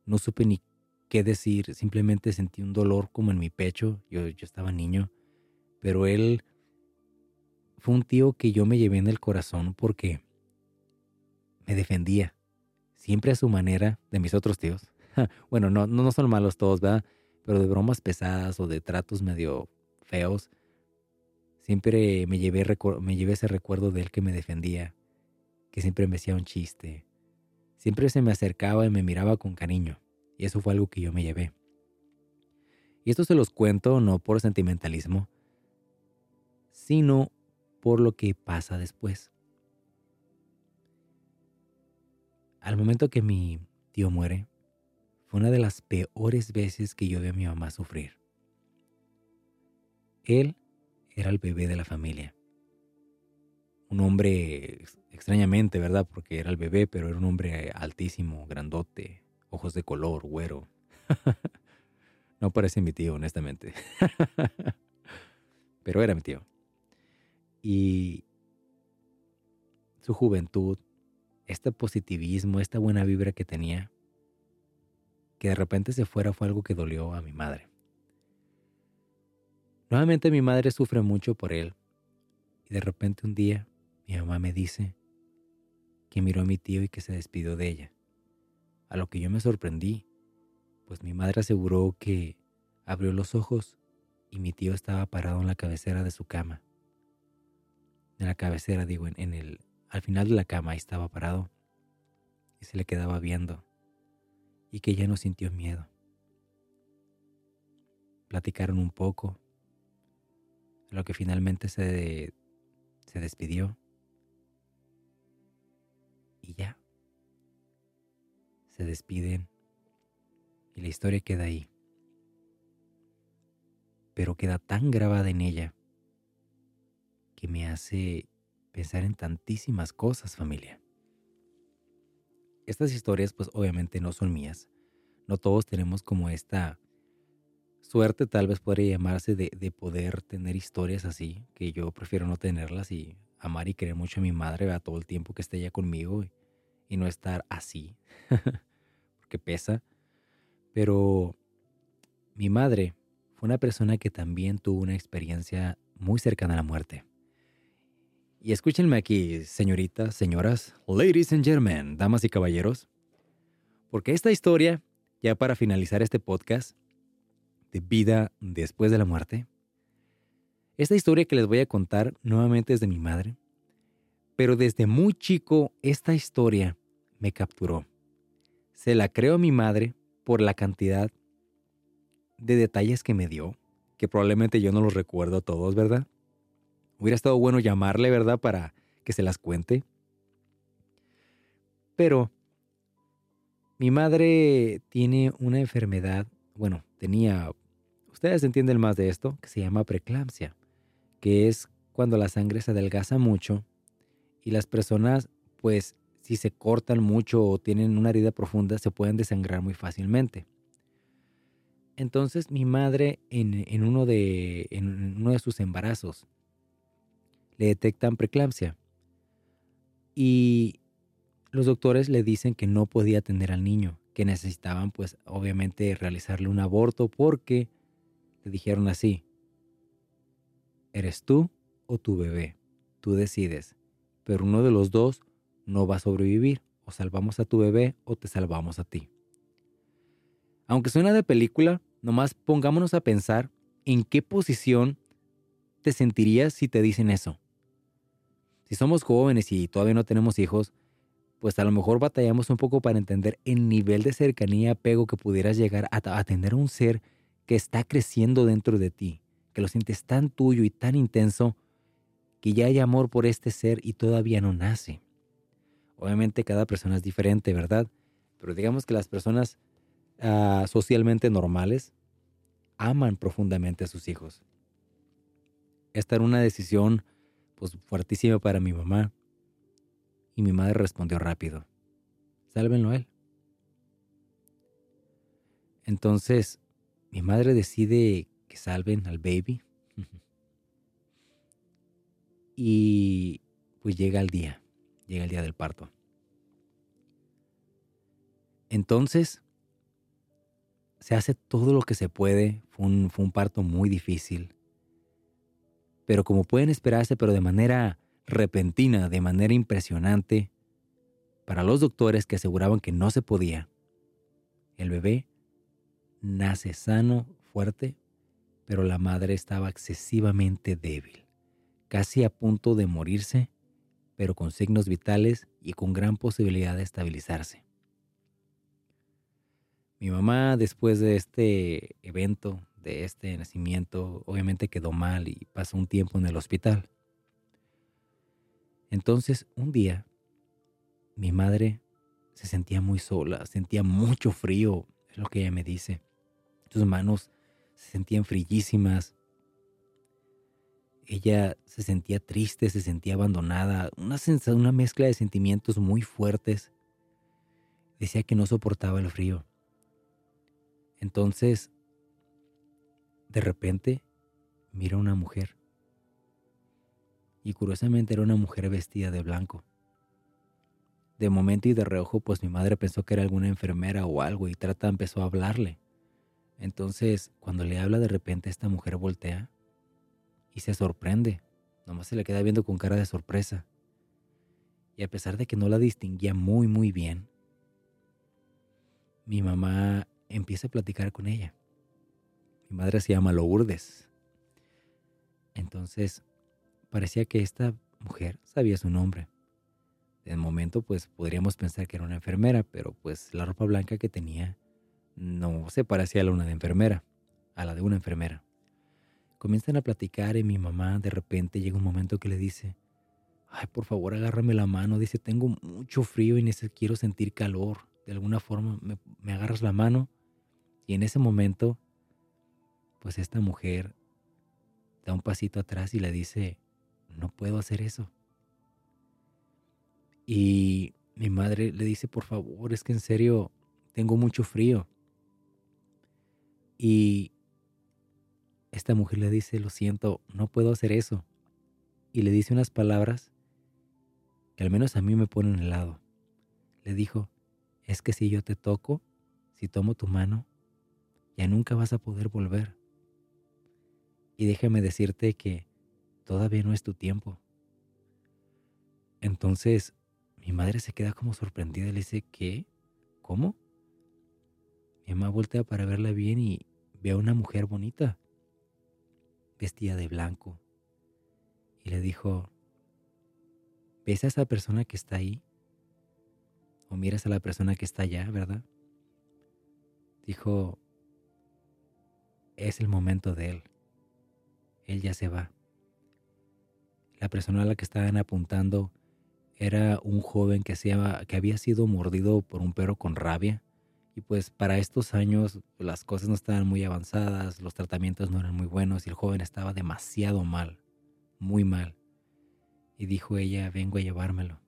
no supe ni qué decir, simplemente sentí un dolor como en mi pecho, yo, yo estaba niño, pero él fue un tío que yo me llevé en el corazón porque me defendía, siempre a su manera de mis otros tíos. [LAUGHS] bueno, no, no son malos todos, ¿verdad? pero de bromas pesadas o de tratos medio feos, siempre me llevé, me llevé ese recuerdo de él que me defendía, que siempre me hacía un chiste, siempre se me acercaba y me miraba con cariño, y eso fue algo que yo me llevé. Y esto se los cuento no por sentimentalismo, sino por lo que pasa después. Al momento que mi tío muere, fue una de las peores veces que yo vi a mi mamá sufrir. Él era el bebé de la familia. Un hombre, extrañamente, ¿verdad? Porque era el bebé, pero era un hombre altísimo, grandote, ojos de color, güero. [LAUGHS] no parece mi tío, honestamente. [LAUGHS] pero era mi tío. Y su juventud, este positivismo, esta buena vibra que tenía, que de repente se fuera fue algo que dolió a mi madre. Nuevamente mi madre sufre mucho por él y de repente un día mi mamá me dice que miró a mi tío y que se despidió de ella. A lo que yo me sorprendí, pues mi madre aseguró que abrió los ojos y mi tío estaba parado en la cabecera de su cama en la cabecera, digo, en, el, al final de la cama ahí estaba parado y se le quedaba viendo y que ya no sintió miedo. Platicaron un poco, lo que finalmente se, se despidió y ya. Se despiden y la historia queda ahí. Pero queda tan grabada en ella que me hace pensar en tantísimas cosas, familia. Estas historias pues obviamente no son mías. No todos tenemos como esta suerte, tal vez podría llamarse, de, poder tener historias así, que yo prefiero no tenerlas y amar y querer mucho a mi madre a todo el tiempo que esté ella conmigo y, y no estar así, [LAUGHS] porque pesa. Pero mi madre fue una persona que también tuvo una experiencia muy cercana a la muerte. Y escúchenme aquí, señoritas, señoras, ladies and gentlemen, damas y caballeros, porque esta historia, ya para finalizar este podcast de vida después de la muerte, esta historia que les voy a contar nuevamente es de mi madre, pero desde muy chico esta historia me capturó. Se la creo a mi madre por la cantidad de detalles que me dio, que probablemente yo no los recuerdo todos, ¿verdad? Hubiera estado bueno llamarle, ¿verdad? Para que se las cuente. Pero mi madre tiene una enfermedad, bueno, tenía, ustedes entienden más de esto, que se llama preeclampsia, que es cuando la sangre se adelgaza mucho y las personas, pues, si se cortan mucho o tienen una herida profunda, se pueden desangrar muy fácilmente. Entonces mi madre en, uno, de, en uno de sus embarazos le detectan preeclampsia. Y los doctores le dicen que no podía atender al niño, que necesitaban pues obviamente realizarle un aborto porque le dijeron así, eres tú o tu bebé, tú decides, pero uno de los dos no va a sobrevivir, o salvamos a tu bebé o te salvamos a ti. Aunque suena de película, nomás pongámonos a pensar en qué posición te sentirías si te dicen eso si somos jóvenes y todavía no tenemos hijos, pues a lo mejor batallamos un poco para entender el nivel de cercanía apego que pudieras llegar a, tener a un ser que está creciendo dentro de ti, que lo sientes tan tuyo y tan intenso que ya hay amor por este ser y todavía no nace. Obviamente cada persona es diferente, ¿verdad? Pero digamos que las personas ah, socialmente normales aman profundamente a sus hijos. Esta era una decisión pues fuertísima para mi mamá. Y mi madre respondió rápido, sálvenlo a él. Entonces, mi madre decide que salven al baby. [LAUGHS] y pues llega el día, llega el día del parto. Entonces, se hace todo lo que se puede. Fue un, fue un parto muy difícil pero como pueden esperarse, pero de manera repentina, de manera impresionante, para los doctores que aseguraban que no se podía, el bebé nace sano, fuerte, pero la madre estaba excesivamente débil, casi a punto de morirse, pero con signos vitales y con gran posibilidad de estabilizarse. Mi mamá, después de este evento, de este nacimiento, obviamente quedó mal y pasó un tiempo en el hospital. Entonces, un día, mi madre se sentía muy sola, sentía mucho frío, es lo que ella me dice. Sus manos se sentían frillísimas. Ella se sentía triste, se sentía abandonada, una, una mezcla de sentimientos muy fuertes. Decía que no soportaba el frío. Entonces, de repente, mira a una mujer. Y curiosamente era una mujer vestida de blanco. De momento y de reojo, pues mi madre pensó que era alguna enfermera o algo y trata empezó a hablarle. Entonces, cuando le habla de repente, esta mujer voltea y se sorprende. Nomás se le queda viendo con cara de sorpresa. Y a pesar de que no la distinguía muy, muy bien, mi mamá empieza a platicar con ella. Mi madre se llama Lourdes. Entonces, parecía que esta mujer sabía su nombre. De momento, pues podríamos pensar que era una enfermera, pero pues la ropa blanca que tenía no se parecía a la una de enfermera, a la de una enfermera. Comienzan a platicar y mi mamá de repente llega un momento que le dice, ay, por favor agárrame la mano, dice, tengo mucho frío y quiero sentir calor, de alguna forma me, me agarras la mano y en ese momento, pues esta mujer da un pasito atrás y le dice, no puedo hacer eso. Y mi madre le dice, por favor, es que en serio tengo mucho frío. Y esta mujer le dice, lo siento, no puedo hacer eso. Y le dice unas palabras que al menos a mí me ponen helado. Le dijo, es que si yo te toco, si tomo tu mano, ya nunca vas a poder volver. Y déjame decirte que todavía no es tu tiempo. Entonces, mi madre se queda como sorprendida y le dice, ¿qué? ¿Cómo? Mi mamá voltea para verla bien y ve a una mujer bonita, vestida de blanco. Y le dijo, ¿ves a esa persona que está ahí? ¿O miras a la persona que está allá, verdad? Dijo, es el momento de él. Él ya se va. La persona a la que estaban apuntando era un joven que, que había sido mordido por un perro con rabia. Y pues para estos años las cosas no estaban muy avanzadas, los tratamientos no eran muy buenos y el joven estaba demasiado mal, muy mal. Y dijo ella, vengo a llevármelo.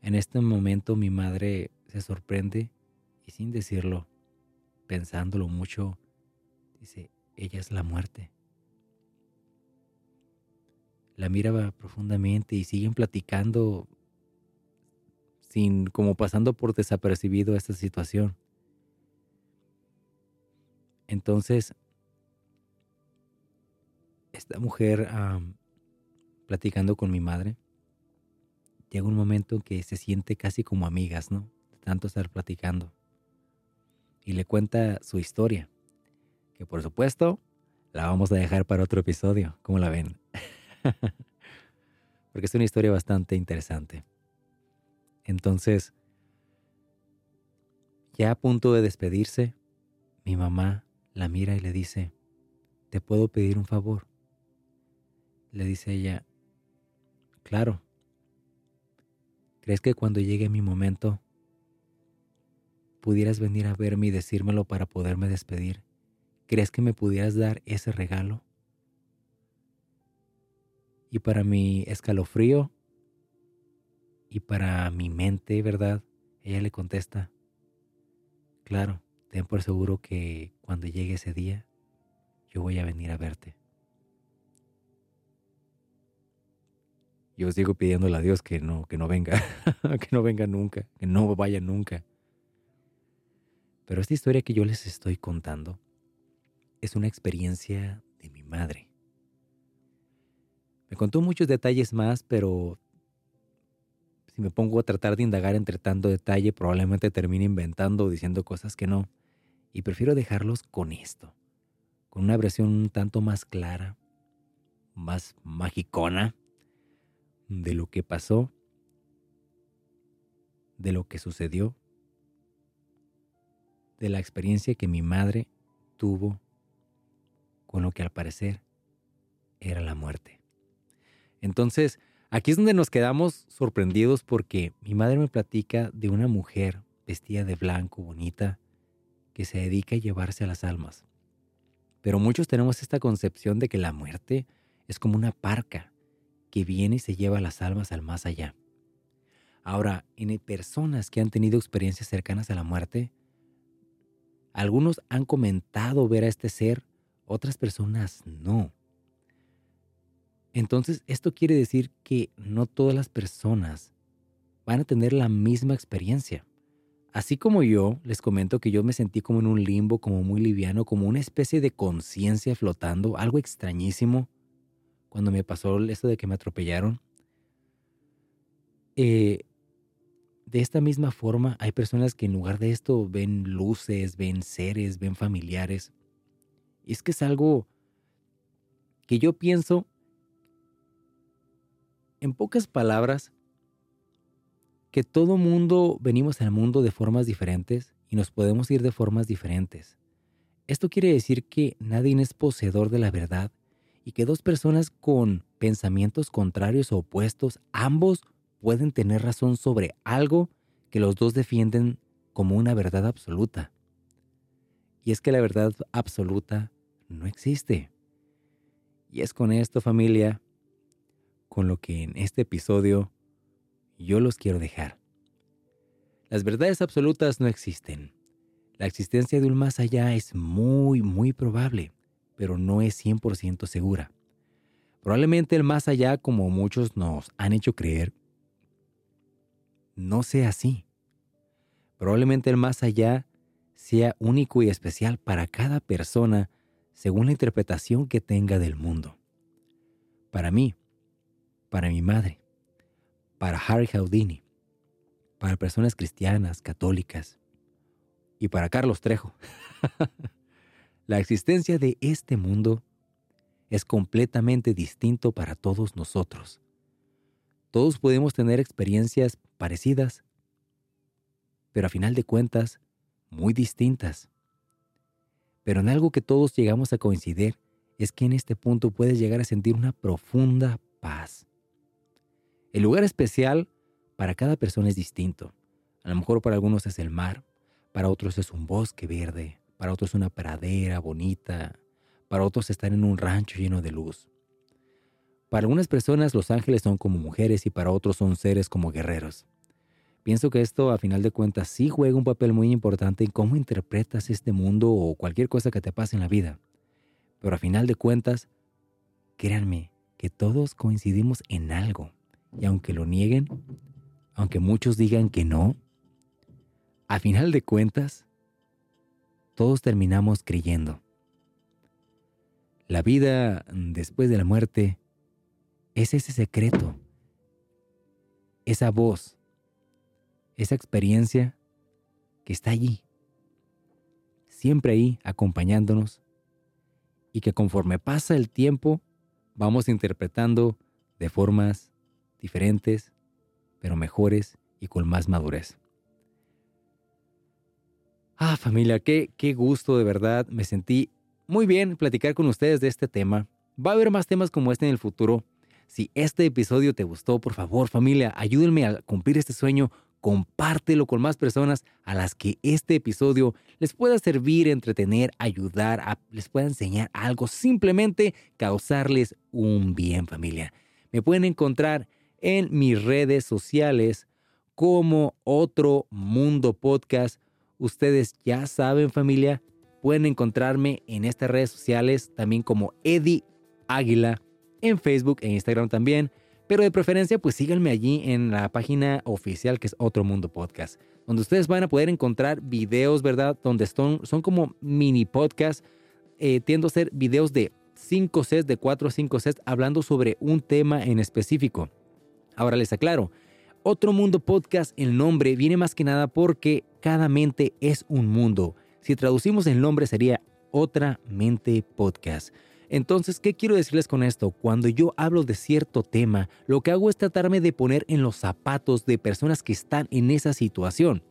En este momento mi madre se sorprende y sin decirlo pensándolo mucho, dice, ella es la muerte. La miraba profundamente y siguen platicando sin como pasando por desapercibido esta situación. Entonces, esta mujer platicando con mi madre, llega un momento que se siente casi como amigas, ¿no? De tanto estar platicando y le cuenta su historia, que por supuesto la vamos a dejar para otro episodio, ¿cómo la ven? [LAUGHS] Porque es una historia bastante interesante. Entonces, ya a punto de despedirse, mi mamá la mira y le dice, ¿te puedo pedir un favor? Le dice ella, claro. ¿Crees que cuando llegue mi momento pudieras venir a verme y decírmelo para poderme despedir, ¿crees que me pudieras dar ese regalo? Y para mi escalofrío y para mi mente, ¿verdad? Ella le contesta, claro, ten por seguro que cuando llegue ese día, yo voy a venir a verte. Yo sigo pidiéndole a Dios que no, que no venga, [LAUGHS] que no venga nunca, que no vaya nunca. Pero esta historia que yo les estoy contando es una experiencia de mi madre. Me contó muchos detalles más, pero si me pongo a tratar de indagar entre tanto detalle, probablemente termine inventando o diciendo cosas que no. Y prefiero dejarlos con esto, con una versión un tanto más clara, más magicona de lo que pasó, de lo que sucedió, de la experiencia que mi madre tuvo con lo que al parecer era la muerte. Entonces, aquí es donde nos quedamos sorprendidos porque mi madre me platica de una mujer vestida de blanco, bonita, que se dedica a llevarse a las almas. Pero muchos tenemos esta concepción de que la muerte es como una parca que viene y se lleva las almas al más allá. Ahora, en personas que han tenido experiencias cercanas a la muerte, algunos han comentado ver a este ser, otras personas no. Entonces, esto quiere decir que no todas las personas van a tener la misma experiencia. Así como yo, les comento que yo me sentí como en un limbo, como muy liviano, como una especie de conciencia flotando, algo extrañísimo, cuando me pasó esto de que me atropellaron. Eh, de esta misma forma, hay personas que en lugar de esto ven luces, ven seres, ven familiares. Y es que es algo que yo pienso, en pocas palabras, que todo mundo venimos al mundo de formas diferentes y nos podemos ir de formas diferentes. Esto quiere decir que nadie es poseedor de la verdad y que dos personas con pensamientos contrarios o opuestos, ambos pueden tener razón sobre algo que los dos defienden como una verdad absoluta. Y es que la verdad absoluta no existe. Y es con esto familia, con lo que en este episodio yo los quiero dejar. Las verdades absolutas no existen. La existencia de un más allá es muy, muy probable, pero no es 100% segura. Probablemente el más allá, como muchos nos han hecho creer, no sea así. Probablemente el más allá sea único y especial para cada persona según la interpretación que tenga del mundo. Para mí, para mi madre, para Harry Houdini, para personas cristianas, católicas y para Carlos Trejo. [LAUGHS] la existencia de este mundo es completamente distinto para todos nosotros. Todos podemos tener experiencias parecidas, pero a final de cuentas, muy distintas. Pero en algo que todos llegamos a coincidir es que en este punto puedes llegar a sentir una profunda paz. El lugar especial para cada persona es distinto. A lo mejor para algunos es el mar, para otros es un bosque verde, para otros una pradera bonita, para otros estar en un rancho lleno de luz. Para algunas personas los ángeles son como mujeres y para otros son seres como guerreros. Pienso que esto a final de cuentas sí juega un papel muy importante en cómo interpretas este mundo o cualquier cosa que te pase en la vida. Pero a final de cuentas, créanme que todos coincidimos en algo. Y aunque lo nieguen, aunque muchos digan que no, a final de cuentas, todos terminamos creyendo. La vida después de la muerte es ese secreto, esa voz, esa experiencia que está allí, siempre ahí acompañándonos y que conforme pasa el tiempo vamos interpretando de formas diferentes, pero mejores y con más madurez. Ah, familia, qué, qué gusto de verdad. Me sentí muy bien platicar con ustedes de este tema. Va a haber más temas como este en el futuro. Si este episodio te gustó, por favor familia, ayúdenme a cumplir este sueño, compártelo con más personas a las que este episodio les pueda servir, entretener, ayudar, les pueda enseñar algo, simplemente causarles un bien familia. Me pueden encontrar en mis redes sociales como Otro Mundo Podcast. Ustedes ya saben familia, pueden encontrarme en estas redes sociales también como Eddie Águila en Facebook e Instagram también. Pero de preferencia, pues síganme allí en la página oficial que es Otro Mundo Podcast, donde ustedes van a poder encontrar videos, ¿verdad? Donde son, son como mini podcasts. Eh, tiendo a ser videos de 5 sets, de 4 o 5 sets, hablando sobre un tema en específico. Ahora les aclaro, Otro Mundo Podcast, el nombre viene más que nada porque cada mente es un mundo. Si traducimos el nombre sería Otra Mente Podcast. Entonces, ¿qué quiero decirles con esto? Cuando yo hablo de cierto tema, lo que hago es tratarme de poner en los zapatos de personas que están en esa situación.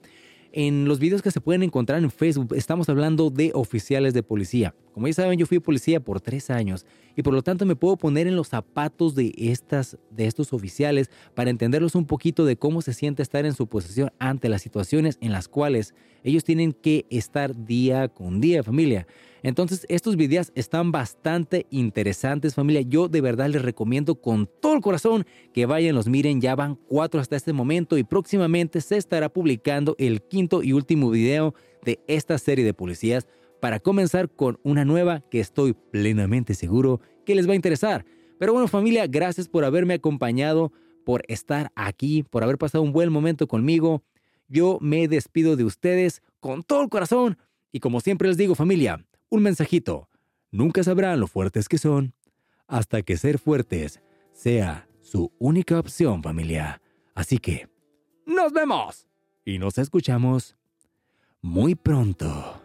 En los videos que se pueden encontrar en Facebook estamos hablando de oficiales de policía. Como ya saben, yo fui policía por tres años y por lo tanto me puedo poner en los zapatos de, estas, de estos oficiales para entenderlos un poquito de cómo se siente estar en su posición ante las situaciones en las cuales ellos tienen que estar día con día, familia. Entonces, estos videos están bastante interesantes, familia. Yo de verdad les recomiendo con todo el corazón que vayan, los miren. Ya van cuatro hasta este momento y próximamente se estará publicando el quinto y último video de esta serie de policías para comenzar con una nueva que estoy plenamente seguro que les va a interesar. Pero bueno, familia, gracias por haberme acompañado, por estar aquí, por haber pasado un buen momento conmigo. Yo me despido de ustedes con todo el corazón y como siempre les digo, familia, un mensajito. Nunca sabrán lo fuertes que son hasta que ser fuertes sea su única opción, familia. Así que, nos vemos y nos escuchamos muy pronto.